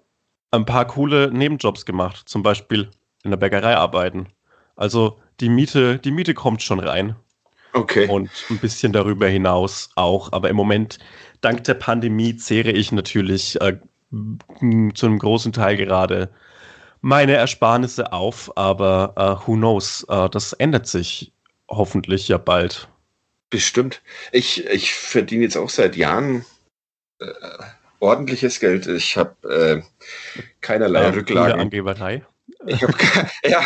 ein paar coole Nebenjobs gemacht, zum Beispiel in der Bäckerei arbeiten. Also die Miete, die Miete kommt schon rein. Okay. Und ein bisschen darüber hinaus auch. Aber im Moment, dank der Pandemie, zehre ich natürlich äh, zu einem großen Teil gerade meine Ersparnisse auf. Aber uh, who knows? Uh, das ändert sich hoffentlich ja bald. Bestimmt. Ich, ich verdiene jetzt auch seit Jahren äh, ordentliches Geld. Ich habe äh, keinerlei ähm, Rücklagen. Angeberei. Ich hab, ja,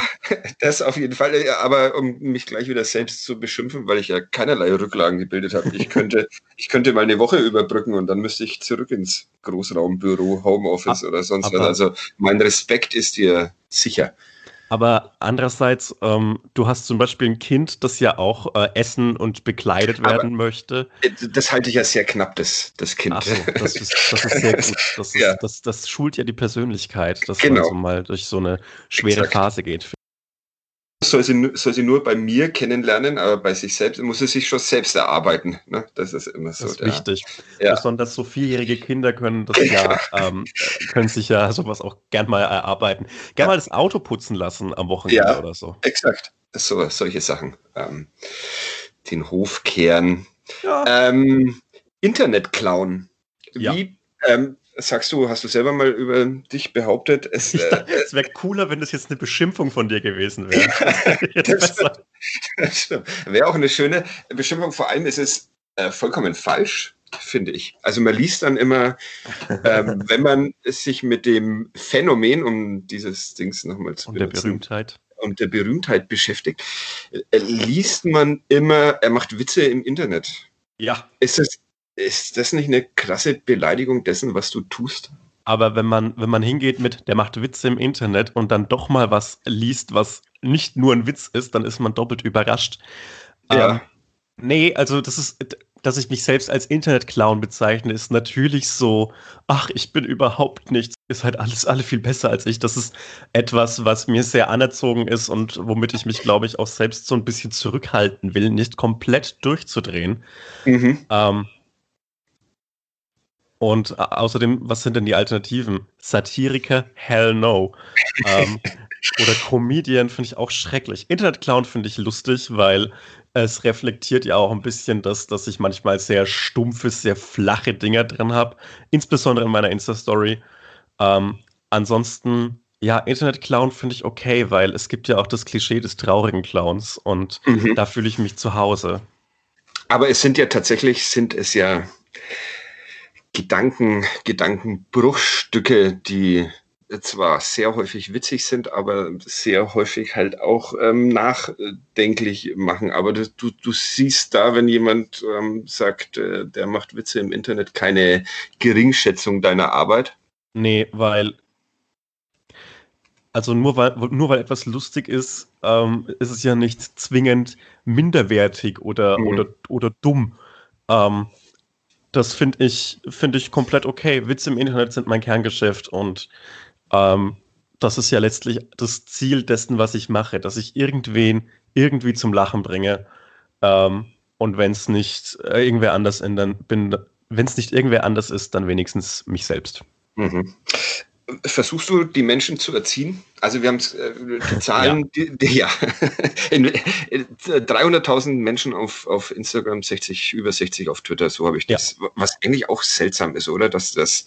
das auf jeden Fall. Aber um mich gleich wieder selbst zu beschimpfen, weil ich ja keinerlei Rücklagen gebildet habe. Ich könnte, ich könnte mal eine Woche überbrücken und dann müsste ich zurück ins Großraumbüro, Homeoffice Ab, oder sonst was. Also mein Respekt ist dir sicher. Aber andererseits, ähm, du hast zum Beispiel ein Kind, das ja auch äh, essen und bekleidet werden Aber möchte. Das halte ich ja sehr knapp, das, das Kind. Ach so, das ist, das ist sehr gut. Das, ist, ja. das, das schult ja die Persönlichkeit, dass genau. man so mal durch so eine schwere Exakt. Phase geht soll sie, soll sie nur bei mir kennenlernen, aber bei sich selbst muss sie sich schon selbst erarbeiten. Ne? Das ist immer so. Das ist der, wichtig. Ja. Besonders so vierjährige Kinder können das ja, ähm, können sich ja sowas auch gern mal erarbeiten. Gern ja. mal das Auto putzen lassen am Wochenende ja, oder so. Exakt. So, solche Sachen. Ähm, den Hof kehren. Ja. Ähm, Internet klauen. Wie ähm, sagst du, hast du selber mal über dich behauptet? Es, äh, es wäre cooler, wenn das jetzt eine Beschimpfung von dir gewesen wäre. wäre auch eine schöne Beschimpfung. Vor allem ist es äh, vollkommen falsch, finde ich. Also man liest dann immer, ähm, wenn man sich mit dem Phänomen, um dieses Dings nochmal zu benutzen, der Berühmtheit und der Berühmtheit beschäftigt, äh, liest man immer, er macht Witze im Internet. Ja. Ist es ist das nicht eine krasse Beleidigung dessen, was du tust? Aber wenn man, wenn man hingeht mit, der macht Witze im Internet und dann doch mal was liest, was nicht nur ein Witz ist, dann ist man doppelt überrascht. Ja. Ähm, nee, also das ist, dass ich mich selbst als Internetclown bezeichne, ist natürlich so, ach, ich bin überhaupt nichts, ist halt alles alle viel besser als ich. Das ist etwas, was mir sehr anerzogen ist und womit ich mich, glaube ich, auch selbst so ein bisschen zurückhalten will, nicht komplett durchzudrehen. Mhm. Ähm, und außerdem, was sind denn die Alternativen? Satiriker? Hell no. ähm, oder Comedian finde ich auch schrecklich. Internetclown finde ich lustig, weil es reflektiert ja auch ein bisschen das, dass ich manchmal sehr stumpfe, sehr flache Dinger drin habe. Insbesondere in meiner Insta-Story. Ähm, ansonsten, ja, Internetclown finde ich okay, weil es gibt ja auch das Klischee des traurigen Clowns und mhm. da fühle ich mich zu Hause. Aber es sind ja tatsächlich, sind es ja Gedanken, Gedankenbruchstücke, die zwar sehr häufig witzig sind, aber sehr häufig halt auch ähm, nachdenklich machen. Aber du, du, du siehst da, wenn jemand ähm, sagt, äh, der macht Witze im Internet, keine Geringschätzung deiner Arbeit. Nee, weil also nur weil, nur weil etwas lustig ist, ähm, ist es ja nicht zwingend minderwertig oder, mhm. oder, oder dumm. Ähm, das finde ich, find ich komplett okay. Witze im Internet sind mein Kerngeschäft und ähm, das ist ja letztlich das Ziel dessen, was ich mache, dass ich irgendwen irgendwie zum Lachen bringe. Ähm, und wenn es nicht äh, irgendwer anders in, dann bin, wenn es nicht irgendwer anders ist, dann wenigstens mich selbst. Mhm. Versuchst du, die Menschen zu erziehen? Also wir haben äh, die Zahlen, ja, die, die, ja. 300.000 Menschen auf, auf Instagram, 60, über 60 auf Twitter, so habe ich das. Ja. Was eigentlich auch seltsam ist, oder? Dass das,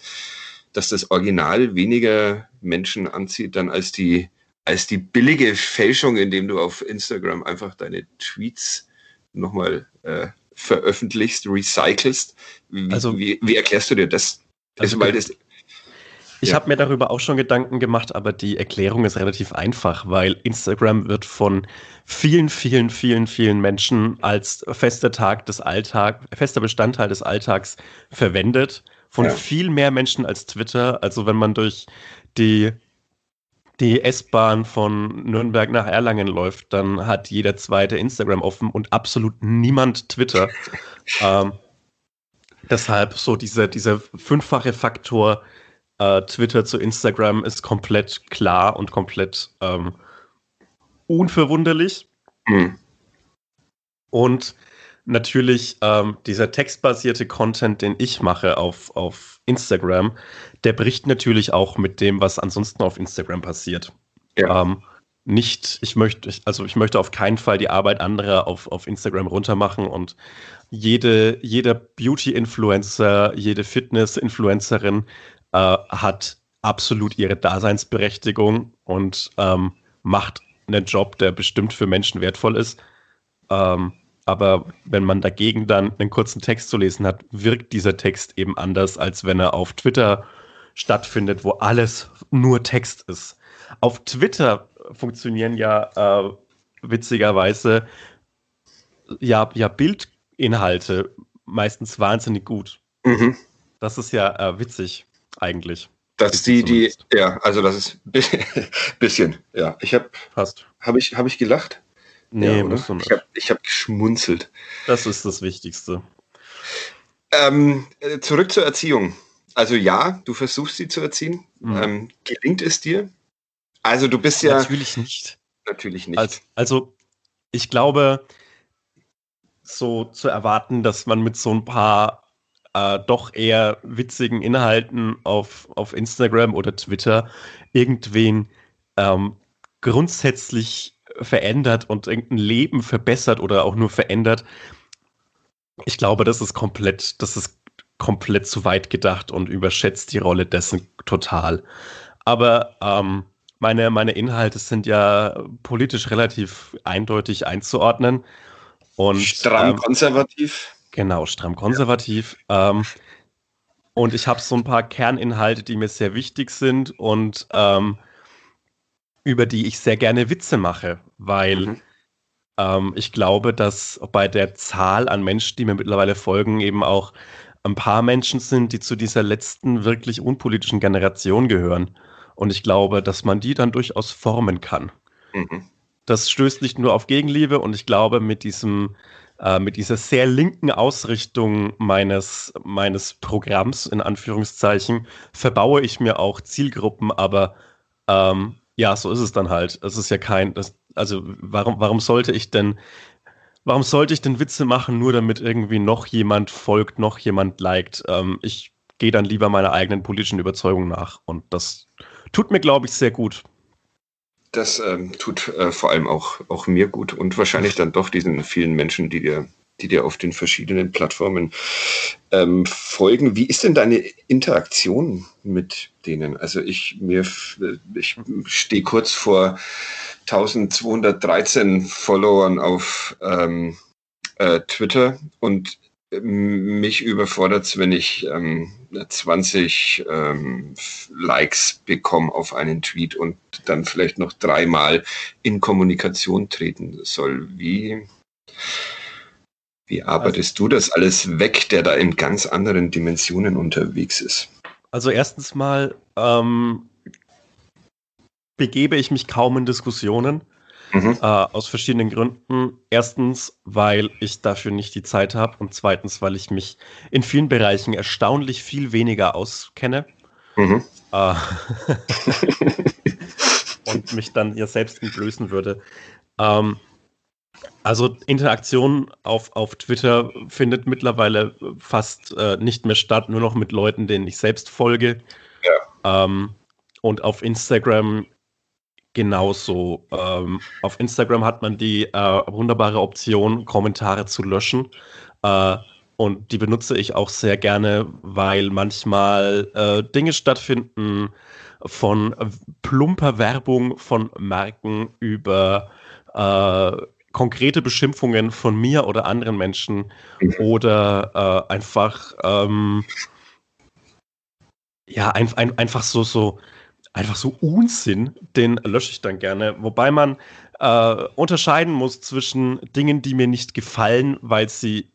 dass das Original weniger Menschen anzieht dann als die, als die billige Fälschung, indem du auf Instagram einfach deine Tweets nochmal äh, veröffentlichst, recycelst. Wie, also, wie, wie erklärst du dir das? Also, also weil das ich ja. habe mir darüber auch schon Gedanken gemacht, aber die Erklärung ist relativ einfach, weil Instagram wird von vielen, vielen, vielen, vielen Menschen als fester Tag des Alltags, fester Bestandteil des Alltags verwendet. Von ja. viel mehr Menschen als Twitter. Also wenn man durch die die S-Bahn von Nürnberg nach Erlangen läuft, dann hat jeder zweite Instagram offen und absolut niemand Twitter. ähm, deshalb so dieser, dieser fünffache Faktor äh, Twitter zu Instagram ist komplett klar und komplett ähm, unverwunderlich. Mhm. Und natürlich ähm, dieser textbasierte Content, den ich mache auf, auf Instagram, der bricht natürlich auch mit dem, was ansonsten auf Instagram passiert. Ja. Ähm, nicht, ich möchte, also ich möchte auf keinen Fall die Arbeit anderer auf, auf Instagram runtermachen und jede, jeder Beauty-Influencer, jede Fitness-Influencerin äh, hat absolut ihre Daseinsberechtigung und ähm, macht einen Job, der bestimmt für Menschen wertvoll ist. Ähm, aber wenn man dagegen dann einen kurzen Text zu lesen hat, wirkt dieser Text eben anders, als wenn er auf Twitter stattfindet, wo alles nur Text ist. Auf Twitter funktionieren ja äh, witzigerweise ja, ja Bildinhalte meistens wahnsinnig gut. Mhm. Das ist ja äh, witzig eigentlich. Dass die, die, ja, also das ist ein bisschen, ja. Ich habe, Passt. Habe ich, hab ich gelacht? Nee, ja, ich habe ich hab geschmunzelt. Das ist das Wichtigste. Ähm, äh, zurück zur Erziehung. Also ja, du versuchst sie zu erziehen. Mhm. Ähm, gelingt es dir? Also du bist ja. Natürlich nicht. Natürlich nicht. Also, also ich glaube, so zu erwarten, dass man mit so ein paar äh, doch eher witzigen Inhalten auf, auf Instagram oder Twitter irgendwen ähm, grundsätzlich verändert und irgendein Leben verbessert oder auch nur verändert. Ich glaube, das ist komplett, das ist komplett zu weit gedacht und überschätzt die Rolle dessen total. Aber ähm, meine, meine Inhalte sind ja politisch relativ eindeutig einzuordnen. Und, Stramm ähm, konservativ. Genau, stramm konservativ. Ja. Ähm, und ich habe so ein paar Kerninhalte, die mir sehr wichtig sind und ähm, über die ich sehr gerne Witze mache, weil mhm. ähm, ich glaube, dass bei der Zahl an Menschen, die mir mittlerweile folgen, eben auch ein paar Menschen sind, die zu dieser letzten wirklich unpolitischen Generation gehören. Und ich glaube, dass man die dann durchaus formen kann. Mhm. Das stößt nicht nur auf Gegenliebe und ich glaube, mit diesem äh, mit dieser sehr linken Ausrichtung meines, meines Programms, in Anführungszeichen, verbaue ich mir auch Zielgruppen, aber ähm, ja, so ist es dann halt. Es ist ja kein, das, also warum, warum sollte ich denn, warum sollte ich denn Witze machen, nur damit irgendwie noch jemand folgt, noch jemand liked? Ähm, ich gehe dann lieber meiner eigenen politischen Überzeugung nach und das tut mir, glaube ich, sehr gut. Das ähm, tut äh, vor allem auch, auch mir gut und wahrscheinlich dann doch diesen vielen Menschen, die dir, die dir auf den verschiedenen Plattformen ähm, folgen. Wie ist denn deine Interaktion mit denen? Also ich mir ich stehe kurz vor 1213 Followern auf ähm, äh, Twitter und mich überfordert es, wenn ich ähm, 20 ähm, Likes bekomme auf einen Tweet und dann vielleicht noch dreimal in Kommunikation treten soll. Wie, wie arbeitest also, du das alles weg, der da in ganz anderen Dimensionen unterwegs ist? Also erstens mal ähm, begebe ich mich kaum in Diskussionen. Mhm. Äh, aus verschiedenen Gründen. Erstens, weil ich dafür nicht die Zeit habe und zweitens, weil ich mich in vielen Bereichen erstaunlich viel weniger auskenne. Mhm. Äh, und mich dann ja selbst entblößen würde. Ähm, also Interaktion auf, auf Twitter findet mittlerweile fast äh, nicht mehr statt, nur noch mit Leuten, denen ich selbst folge. Ja. Ähm, und auf Instagram genauso. Ähm, auf Instagram hat man die äh, wunderbare Option, Kommentare zu löschen. Äh, und die benutze ich auch sehr gerne, weil manchmal äh, Dinge stattfinden von plumper Werbung von Marken über äh, konkrete Beschimpfungen von mir oder anderen Menschen mhm. oder äh, einfach ähm, ja ein, ein, einfach so so einfach so Unsinn, den lösche ich dann gerne. Wobei man äh, unterscheiden muss zwischen Dingen, die mir nicht gefallen, weil sie,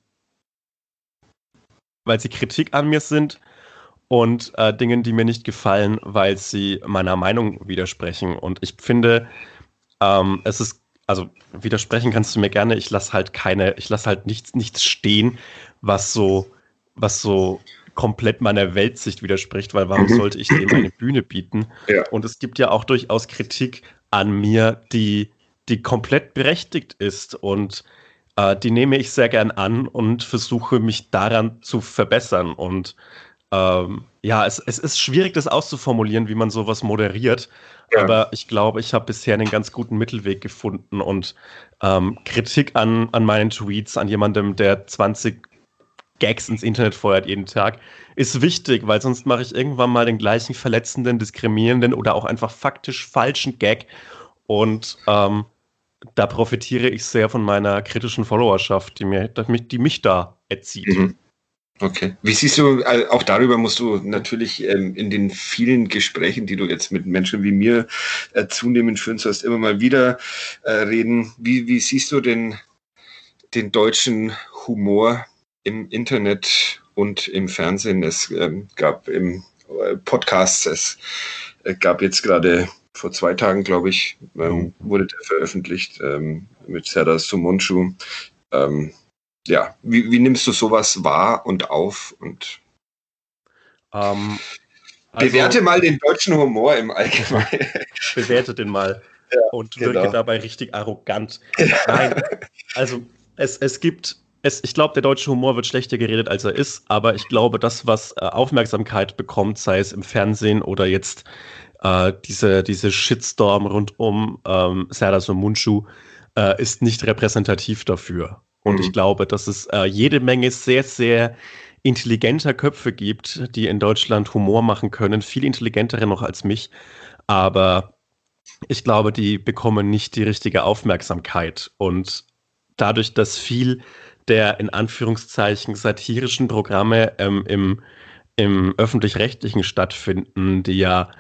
weil sie Kritik an mir sind und äh, Dingen, die mir nicht gefallen, weil sie meiner Meinung widersprechen. Und ich finde, ähm, es ist, also widersprechen kannst du mir gerne, ich lasse halt keine, ich lasse halt nichts, nichts stehen, was so, was so komplett meiner Weltsicht widerspricht, weil warum mhm. sollte ich dem eine Bühne bieten? Ja. Und es gibt ja auch durchaus Kritik an mir, die, die komplett berechtigt ist und äh, die nehme ich sehr gern an und versuche mich daran zu verbessern. Und ähm, ja, es, es ist schwierig, das auszuformulieren, wie man sowas moderiert. Ja. Aber ich glaube, ich habe bisher einen ganz guten Mittelweg gefunden und ähm, Kritik an, an meinen Tweets, an jemandem, der 20 Gags ins Internet feuert jeden Tag, ist wichtig, weil sonst mache ich irgendwann mal den gleichen verletzenden, diskriminierenden oder auch einfach faktisch falschen Gag. Und ähm, da profitiere ich sehr von meiner kritischen Followerschaft, die, mir, die mich da erzieht. Mhm. Okay. Wie siehst du, äh, auch darüber musst du natürlich ähm, in den vielen Gesprächen, die du jetzt mit Menschen wie mir äh, zunehmend führen sollst, immer mal wieder äh, reden. Wie, wie siehst du den, den deutschen Humor im Internet und im Fernsehen. Es ähm, gab im äh, Podcast, es äh, gab jetzt gerade vor zwei Tagen, glaube ich, ähm, oh. wurde der veröffentlicht ähm, mit Serdar Sumunchu. Ähm, ja, wie, wie, nimmst du sowas wahr und auf und ähm, also, bewerte mal den deutschen Humor im Allgemeinen. bewerte den mal ja, und wirke genau. dabei richtig arrogant. Nein, also es, es gibt es, ich glaube, der deutsche Humor wird schlechter geredet, als er ist, aber ich glaube, das, was äh, Aufmerksamkeit bekommt, sei es im Fernsehen oder jetzt äh, diese, diese Shitstorm rund um ähm, Serdar Somuncu, äh, ist nicht repräsentativ dafür. Und mhm. ich glaube, dass es äh, jede Menge sehr, sehr intelligenter Köpfe gibt, die in Deutschland Humor machen können, viel intelligentere noch als mich. Aber ich glaube, die bekommen nicht die richtige Aufmerksamkeit. Und dadurch, dass viel der in Anführungszeichen satirischen Programme ähm, im, im öffentlich-rechtlichen stattfinden, die ja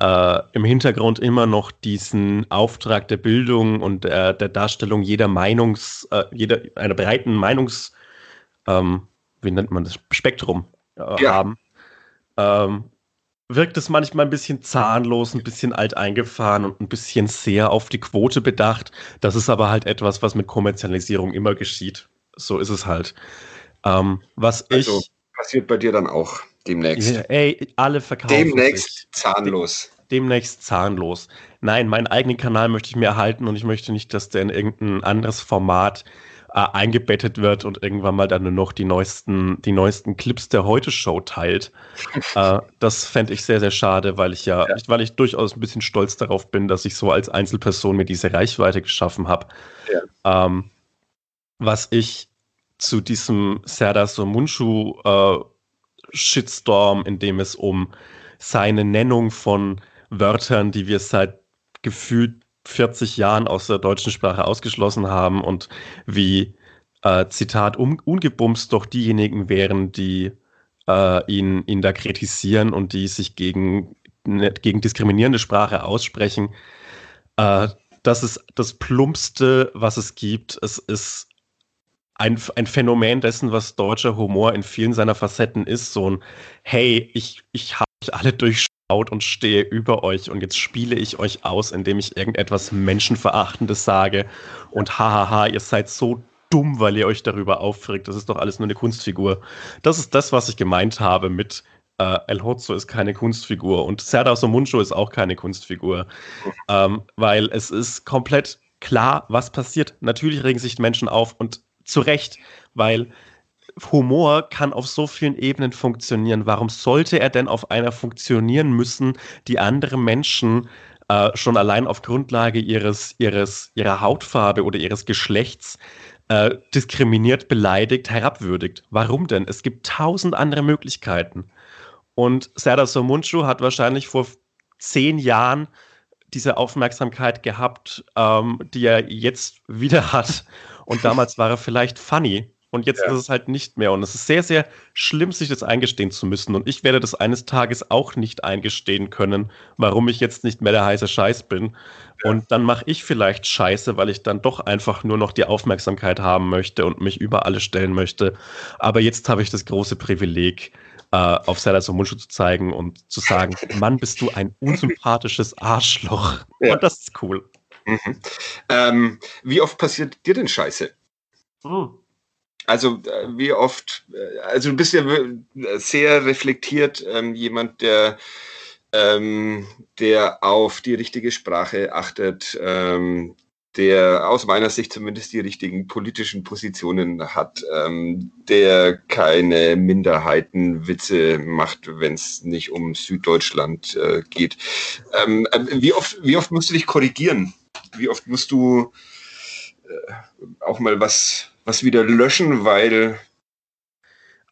äh, im Hintergrund immer noch diesen Auftrag der Bildung und der, der Darstellung jeder Meinungs, äh, jeder, einer breiten Meinungs, ähm, wie nennt man das, Spektrum äh, ja. haben, ähm, wirkt es manchmal ein bisschen zahnlos, ein bisschen alt eingefahren und ein bisschen sehr auf die Quote bedacht. Das ist aber halt etwas, was mit Kommerzialisierung immer geschieht. So ist es halt. Ähm, was also, ich. Passiert bei dir dann auch demnächst. Ja, ey, alle verkaufen. Demnächst sich. zahnlos. Demnächst zahnlos. Nein, meinen eigenen Kanal möchte ich mir erhalten und ich möchte nicht, dass der in irgendein anderes Format äh, eingebettet wird und irgendwann mal dann nur noch die neuesten, die neuesten Clips der Heute-Show teilt. äh, das fände ich sehr, sehr schade, weil ich ja, ja, weil ich durchaus ein bisschen stolz darauf bin, dass ich so als Einzelperson mir diese Reichweite geschaffen habe. Ja. Ähm, was ich zu diesem Serdar Somunchu äh, Shitstorm, in dem es um seine Nennung von Wörtern, die wir seit gefühlt 40 Jahren aus der deutschen Sprache ausgeschlossen haben und wie, äh, Zitat, um, ungebumst doch diejenigen wären, die äh, ihn, ihn da kritisieren und die sich gegen, ne, gegen diskriminierende Sprache aussprechen. Äh, das ist das Plumpste, was es gibt. Es ist ein, ein Phänomen dessen, was deutscher Humor in vielen seiner Facetten ist. So ein, hey, ich, ich habe euch alle durchschaut und stehe über euch und jetzt spiele ich euch aus, indem ich irgendetwas Menschenverachtendes sage und hahaha, ihr seid so dumm, weil ihr euch darüber aufregt. Das ist doch alles nur eine Kunstfigur. Das ist das, was ich gemeint habe mit äh, El Hotzo ist keine Kunstfigur und Serdar Somuncho ist auch keine Kunstfigur, ähm, weil es ist komplett klar, was passiert. Natürlich regen sich Menschen auf und zu Recht, weil Humor kann auf so vielen Ebenen funktionieren. Warum sollte er denn auf einer funktionieren müssen, die andere Menschen äh, schon allein auf Grundlage ihres, ihres, ihrer Hautfarbe oder ihres Geschlechts äh, diskriminiert, beleidigt, herabwürdigt? Warum denn? Es gibt tausend andere Möglichkeiten. Und Serdar Somuncu hat wahrscheinlich vor zehn Jahren diese Aufmerksamkeit gehabt, ähm, die er jetzt wieder hat. Und damals war er vielleicht funny. Und jetzt ja. ist es halt nicht mehr. Und es ist sehr, sehr schlimm, sich das eingestehen zu müssen. Und ich werde das eines Tages auch nicht eingestehen können, warum ich jetzt nicht mehr der heiße Scheiß bin. Ja. Und dann mache ich vielleicht Scheiße, weil ich dann doch einfach nur noch die Aufmerksamkeit haben möchte und mich über alle stellen möchte. Aber jetzt habe ich das große Privileg, äh, auf Serdar Somuncu zu zeigen und zu sagen, Mann, bist du ein unsympathisches Arschloch. Ja. Und das ist cool. Mhm. Ähm, wie oft passiert dir denn Scheiße? Hm. Also äh, wie oft, äh, also du bist ja sehr reflektiert, ähm, jemand, der, ähm, der auf die richtige Sprache achtet, ähm, der aus meiner Sicht zumindest die richtigen politischen Positionen hat, ähm, der keine Minderheitenwitze macht, wenn es nicht um Süddeutschland äh, geht. Ähm, äh, wie, oft, wie oft musst du dich korrigieren? Wie oft musst du äh, auch mal was was wieder löschen, weil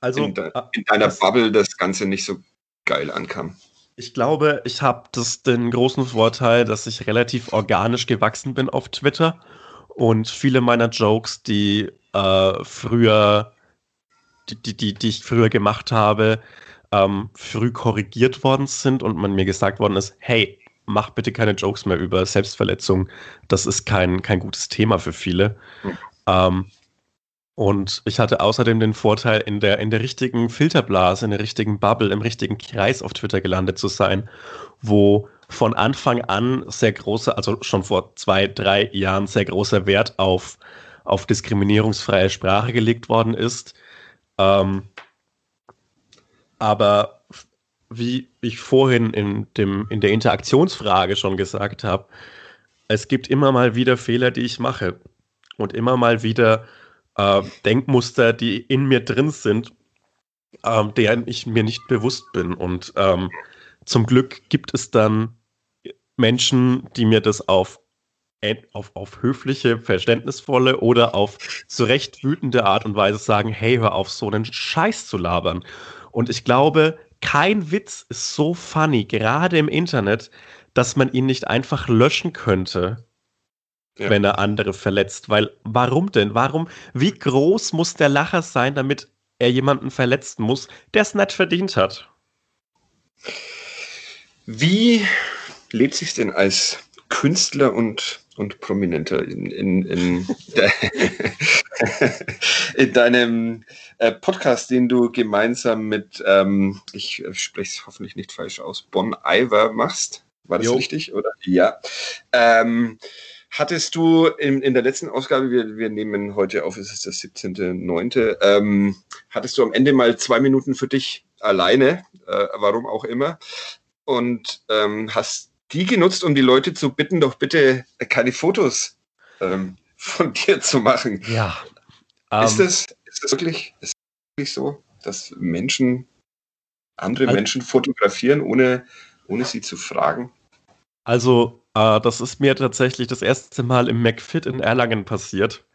also, in, de äh, in deiner das, Bubble das Ganze nicht so geil ankam. Ich glaube, ich habe den großen Vorteil, dass ich relativ organisch gewachsen bin auf Twitter und viele meiner Jokes, die äh, früher, die, die, die, die, ich früher gemacht habe, ähm, früh korrigiert worden sind und man mir gesagt worden ist, hey, mach bitte keine Jokes mehr über Selbstverletzung. Das ist kein, kein gutes Thema für viele. Hm. Ähm, und ich hatte außerdem den Vorteil, in der, in der richtigen Filterblase, in der richtigen Bubble, im richtigen Kreis auf Twitter gelandet zu sein, wo von Anfang an sehr großer, also schon vor zwei, drei Jahren sehr großer Wert auf, auf diskriminierungsfreie Sprache gelegt worden ist. Ähm, aber wie ich vorhin in, dem, in der Interaktionsfrage schon gesagt habe, es gibt immer mal wieder Fehler, die ich mache. Und immer mal wieder äh, Denkmuster, die in mir drin sind, äh, deren ich mir nicht bewusst bin. Und ähm, zum Glück gibt es dann Menschen, die mir das auf, auf, auf höfliche, verständnisvolle oder auf zurecht wütende Art und Weise sagen, hey, hör auf, so einen Scheiß zu labern. Und ich glaube, kein Witz ist so funny, gerade im Internet, dass man ihn nicht einfach löschen könnte ja. wenn er andere verletzt. Weil, warum denn? Warum, wie groß muss der Lacher sein, damit er jemanden verletzen muss, der es nicht verdient hat? Wie lebt sich denn als Künstler und, und Prominenter in, in, in, de in deinem äh, Podcast, den du gemeinsam mit, ähm, ich spreche es hoffentlich nicht falsch aus, Bon Iver machst? War das jo. richtig, oder? Ja. Ähm, hattest du in, in der letzten Ausgabe, wir, wir nehmen heute auf, es ist der 17.9., ähm, hattest du am Ende mal zwei Minuten für dich alleine, äh, warum auch immer, und ähm, hast die genutzt, um die Leute zu bitten, doch bitte keine Fotos ähm, von dir zu machen. Ja. ist, ähm, das, ist das wirklich, ist das wirklich so, dass Menschen andere also, Menschen fotografieren, ohne, ohne sie zu fragen? Also, äh, das ist mir tatsächlich das erste Mal im McFit in Erlangen passiert,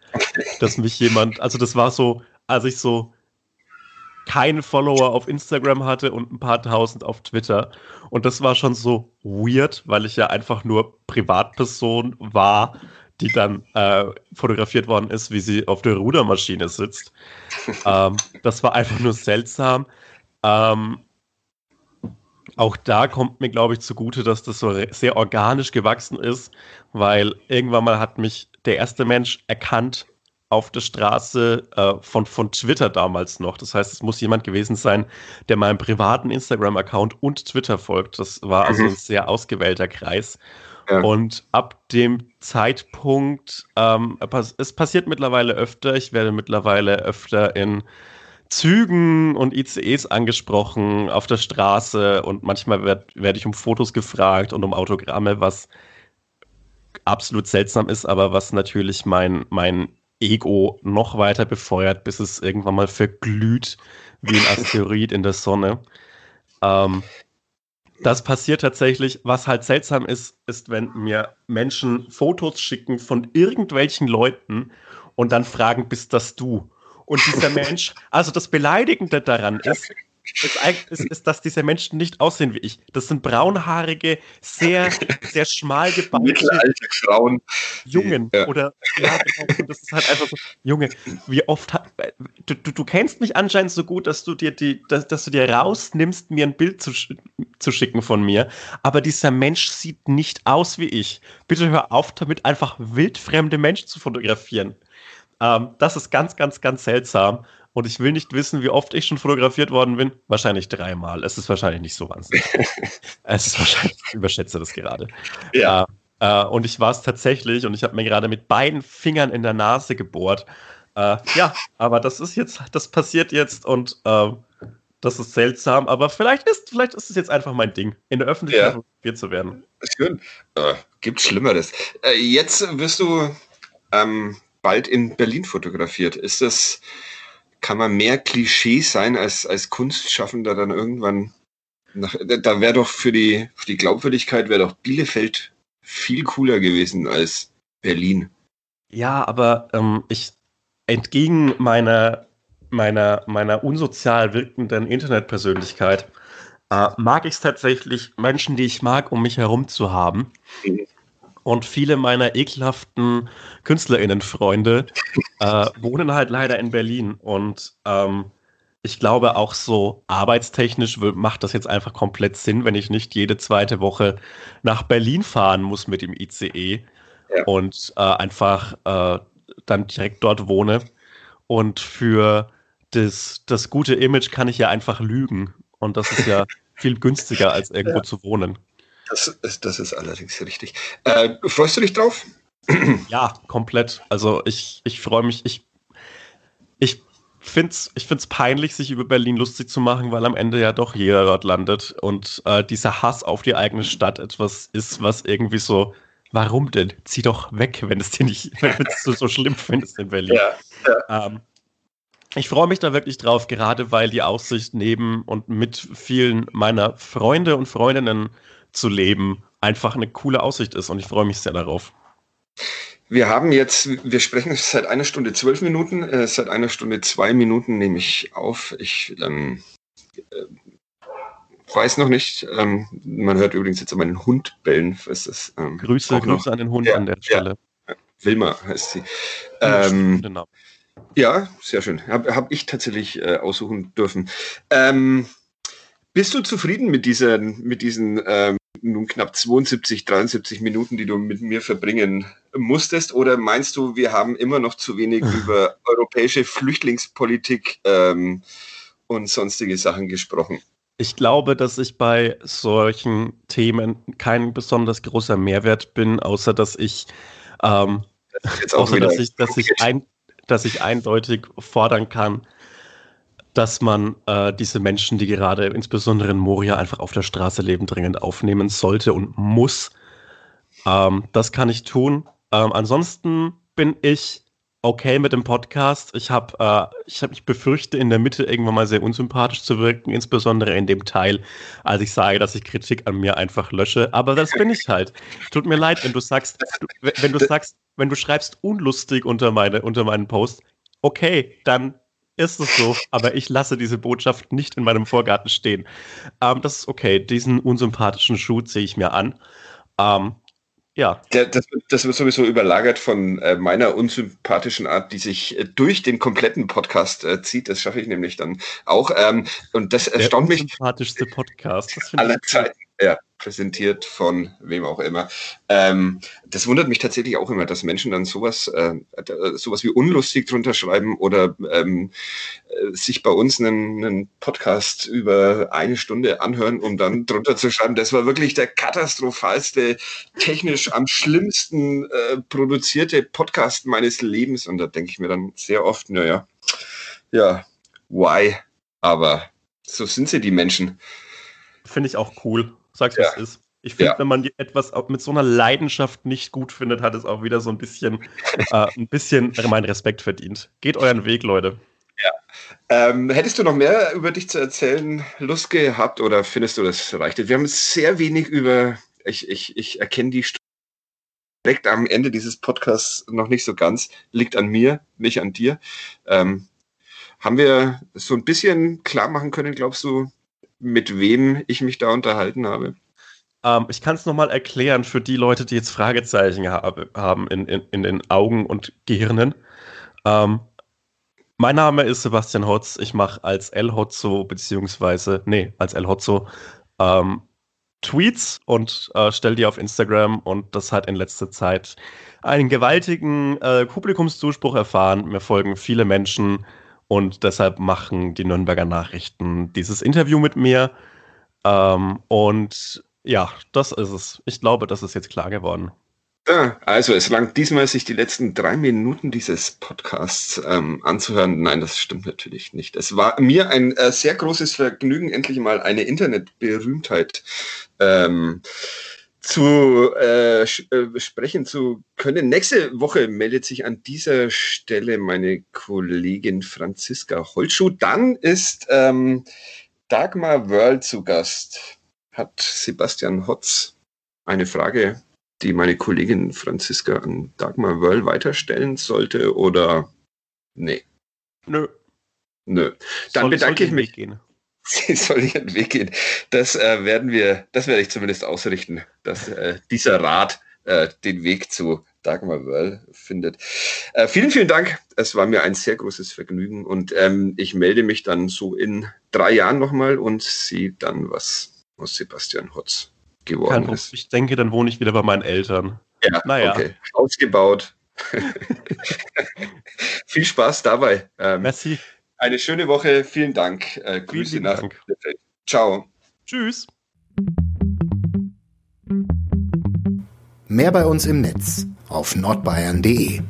dass mich jemand, also das war so, als ich so keine Follower auf Instagram hatte und ein paar tausend auf Twitter. Und das war schon so weird, weil ich ja einfach nur Privatperson war, die dann äh, fotografiert worden ist, wie sie auf der Rudermaschine sitzt. ähm, das war einfach nur seltsam. Ähm, auch da kommt mir, glaube ich, zugute, dass das so sehr organisch gewachsen ist, weil irgendwann mal hat mich der erste Mensch erkannt auf der Straße äh, von, von Twitter damals noch. Das heißt, es muss jemand gewesen sein, der meinem privaten Instagram-Account und Twitter folgt. Das war also mhm. ein sehr ausgewählter Kreis. Ja. Und ab dem Zeitpunkt, ähm, es passiert mittlerweile öfter, ich werde mittlerweile öfter in Zügen und ICEs angesprochen auf der Straße und manchmal werde werd ich um Fotos gefragt und um Autogramme, was absolut seltsam ist, aber was natürlich mein, mein Ego noch weiter befeuert, bis es irgendwann mal verglüht wie ein Asteroid in der Sonne. Ähm, das passiert tatsächlich. Was halt seltsam ist, ist, wenn mir Menschen Fotos schicken von irgendwelchen Leuten und dann fragen, bist das du? Und dieser Mensch, also das Beleidigende daran ist, ist, ist, ist, dass diese Menschen nicht aussehen wie ich. Das sind braunhaarige, sehr, sehr schmal gebaute Frauen. Jungen. Ja. Oder ja, genau, das ist halt einfach so, Junge, wie oft du, du, du kennst mich anscheinend so gut, dass du dir die, dass, dass du dir rausnimmst, mir ein Bild zu, zu schicken von mir. Aber dieser Mensch sieht nicht aus wie ich. Bitte hör auf, damit einfach wildfremde Menschen zu fotografieren. Ähm, das ist ganz, ganz, ganz seltsam. Und ich will nicht wissen, wie oft ich schon fotografiert worden bin. Wahrscheinlich dreimal. Es ist wahrscheinlich nicht so wahnsinnig. es ist wahrscheinlich, ich überschätze das gerade. Ja. Äh, äh, und ich war es tatsächlich und ich habe mir gerade mit beiden Fingern in der Nase gebohrt. Äh, ja, aber das ist jetzt, das passiert jetzt und äh, das ist seltsam, aber vielleicht ist, vielleicht ist es jetzt einfach mein Ding, in der Öffentlichkeit fotografiert zu werden. Schön. Äh, gibt Schlimmeres. Äh, jetzt wirst du ähm, bald in Berlin fotografiert. Ist das, kann man mehr Klischee sein als, als Kunstschaffender dann irgendwann? Nach, da wäre doch für die, für die Glaubwürdigkeit wäre doch Bielefeld viel cooler gewesen als Berlin. Ja, aber ähm, ich entgegen meiner, meiner, meiner unsozial wirkenden Internetpersönlichkeit äh, mag ich es tatsächlich, Menschen, die ich mag, um mich herum zu haben. Und viele meiner ekelhaften KünstlerInnen-Freunde äh, wohnen halt leider in Berlin. Und ähm, ich glaube auch so arbeitstechnisch macht das jetzt einfach komplett Sinn, wenn ich nicht jede zweite Woche nach Berlin fahren muss mit dem ICE ja. und äh, einfach äh, dann direkt dort wohne. Und für das, das gute Image kann ich ja einfach lügen. Und das ist ja viel günstiger, als irgendwo ja. zu wohnen. Das ist, das ist allerdings richtig. Äh, freust du dich drauf? Ja, komplett. Also ich, ich freue mich. Ich, ich finde es ich find's peinlich, sich über Berlin lustig zu machen, weil am Ende ja doch jeder dort landet und äh, dieser Hass auf die eigene Stadt etwas ist, was irgendwie so, warum denn? Zieh doch weg, wenn es dir nicht, wenn es so, so schlimm findest in Berlin. Ja, ja. Ähm, ich freue mich da wirklich drauf, gerade weil die Aussicht neben und mit vielen meiner Freunde und Freundinnen zu leben einfach eine coole Aussicht ist und ich freue mich sehr darauf. Wir haben jetzt, wir sprechen seit einer Stunde zwölf Minuten, äh, seit einer Stunde zwei Minuten nehme ich auf. Ich ähm, äh, weiß noch nicht. Ähm, man hört übrigens jetzt meinen Hund bellen. Was das, ähm, Grüße, Grüße an den Hund ja, an der Stelle. Ja. Wilma heißt sie. Ähm, genau. Ja, sehr schön. Habe hab ich tatsächlich äh, aussuchen dürfen. Ähm, bist du zufrieden mit, dieser, mit diesen ähm, nun knapp 72, 73 Minuten, die du mit mir verbringen musstest? Oder meinst du, wir haben immer noch zu wenig über europäische Flüchtlingspolitik ähm, und sonstige Sachen gesprochen? Ich glaube, dass ich bei solchen Themen kein besonders großer Mehrwert bin, außer dass ich Ähm, das außer dass ich, dass, ich ein, dass ich eindeutig fordern kann, dass man äh, diese Menschen, die gerade insbesondere in Moria einfach auf der Straße leben, dringend aufnehmen sollte und muss. Ähm, das kann ich tun. Ähm, ansonsten bin ich okay mit dem Podcast. Ich habe, äh, ich habe, ich befürchte, in der Mitte irgendwann mal sehr unsympathisch zu wirken, insbesondere in dem Teil, als ich sage, dass ich Kritik an mir einfach lösche. Aber das bin ich halt. Tut mir leid, wenn du sagst, wenn du sagst, wenn du schreibst unlustig unter meine, unter meinen Post. Okay, dann ist es so, aber ich lasse diese Botschaft nicht in meinem Vorgarten stehen. Ähm, das ist okay. Diesen unsympathischen Shoot sehe ich mir an. Ähm, ja. Der, das, das, wird sowieso überlagert von äh, meiner unsympathischen Art, die sich äh, durch den kompletten Podcast äh, zieht. Das schaffe ich nämlich dann auch. Ähm, und das erstaunt Der mich. Sympathischste Podcast. aller Zeiten. Ja, präsentiert von wem auch immer. Ähm, das wundert mich tatsächlich auch immer, dass Menschen dann sowas, äh, sowas wie unlustig drunter schreiben oder ähm, äh, sich bei uns einen, einen Podcast über eine Stunde anhören, um dann drunter zu schreiben, das war wirklich der katastrophalste, technisch am schlimmsten äh, produzierte Podcast meines Lebens. Und da denke ich mir dann sehr oft, naja, ja, why? Aber so sind sie, die Menschen. Finde ich auch cool. Sag's, wie ja. ist. Ich finde, ja. wenn man etwas mit so einer Leidenschaft nicht gut findet, hat es auch wieder so ein bisschen, äh, ein bisschen meinen Respekt verdient. Geht euren Weg, Leute. Ja. Ähm, hättest du noch mehr über dich zu erzählen Lust gehabt oder findest du, das reicht? Wir haben sehr wenig über, ich, ich, ich erkenne die direkt am Ende dieses Podcasts noch nicht so ganz. Liegt an mir, nicht an dir. Ähm, haben wir so ein bisschen klar machen können, glaubst du, mit wem ich mich da unterhalten habe? Ähm, ich kann es nochmal erklären für die Leute, die jetzt Fragezeichen habe, haben in, in, in, den Augen und Gehirnen. Ähm, mein Name ist Sebastian Hotz. Ich mache als El Hotzo, beziehungsweise, nee, als El Hotzo, ähm, Tweets und äh, stelle die auf Instagram und das hat in letzter Zeit einen gewaltigen äh, Publikumszuspruch erfahren. Mir folgen viele Menschen, und deshalb machen die Nürnberger Nachrichten dieses Interview mit mir. Ähm, und ja, das ist es. Ich glaube, das ist jetzt klar geworden. Also es langt diesmal sich die letzten drei Minuten dieses Podcasts ähm, anzuhören. Nein, das stimmt natürlich nicht. Es war mir ein äh, sehr großes Vergnügen, endlich mal eine Internetberühmtheit ähm, zu äh, äh, sprechen zu können. Nächste Woche meldet sich an dieser Stelle meine Kollegin Franziska Holtschuh. Dann ist ähm, Dagmar Wörl zu Gast. Hat Sebastian Hotz eine Frage, die meine Kollegin Franziska an Dagmar Wörl weiterstellen sollte oder nee? Nö. Nö. Dann soll, bedanke ich mich. Gehen sie soll ihren Weg gehen. Das äh, werden wir, das werde ich zumindest ausrichten, dass äh, dieser Rat äh, den Weg zu Dagmar Wörl findet. Äh, vielen, vielen Dank. Es war mir ein sehr großes Vergnügen und ähm, ich melde mich dann so in drei Jahren nochmal und sehe dann, was aus Sebastian Hotz geworden ist. Ich denke, dann wohne ich wieder bei meinen Eltern. Ja, naja. okay. Ausgebaut. Viel Spaß dabei. Ähm, Merci. Eine schöne Woche. Vielen Dank. Äh, Grüße Vielen nach. Dank. Ciao. Tschüss. Mehr bei uns im Netz auf nordbayern.de.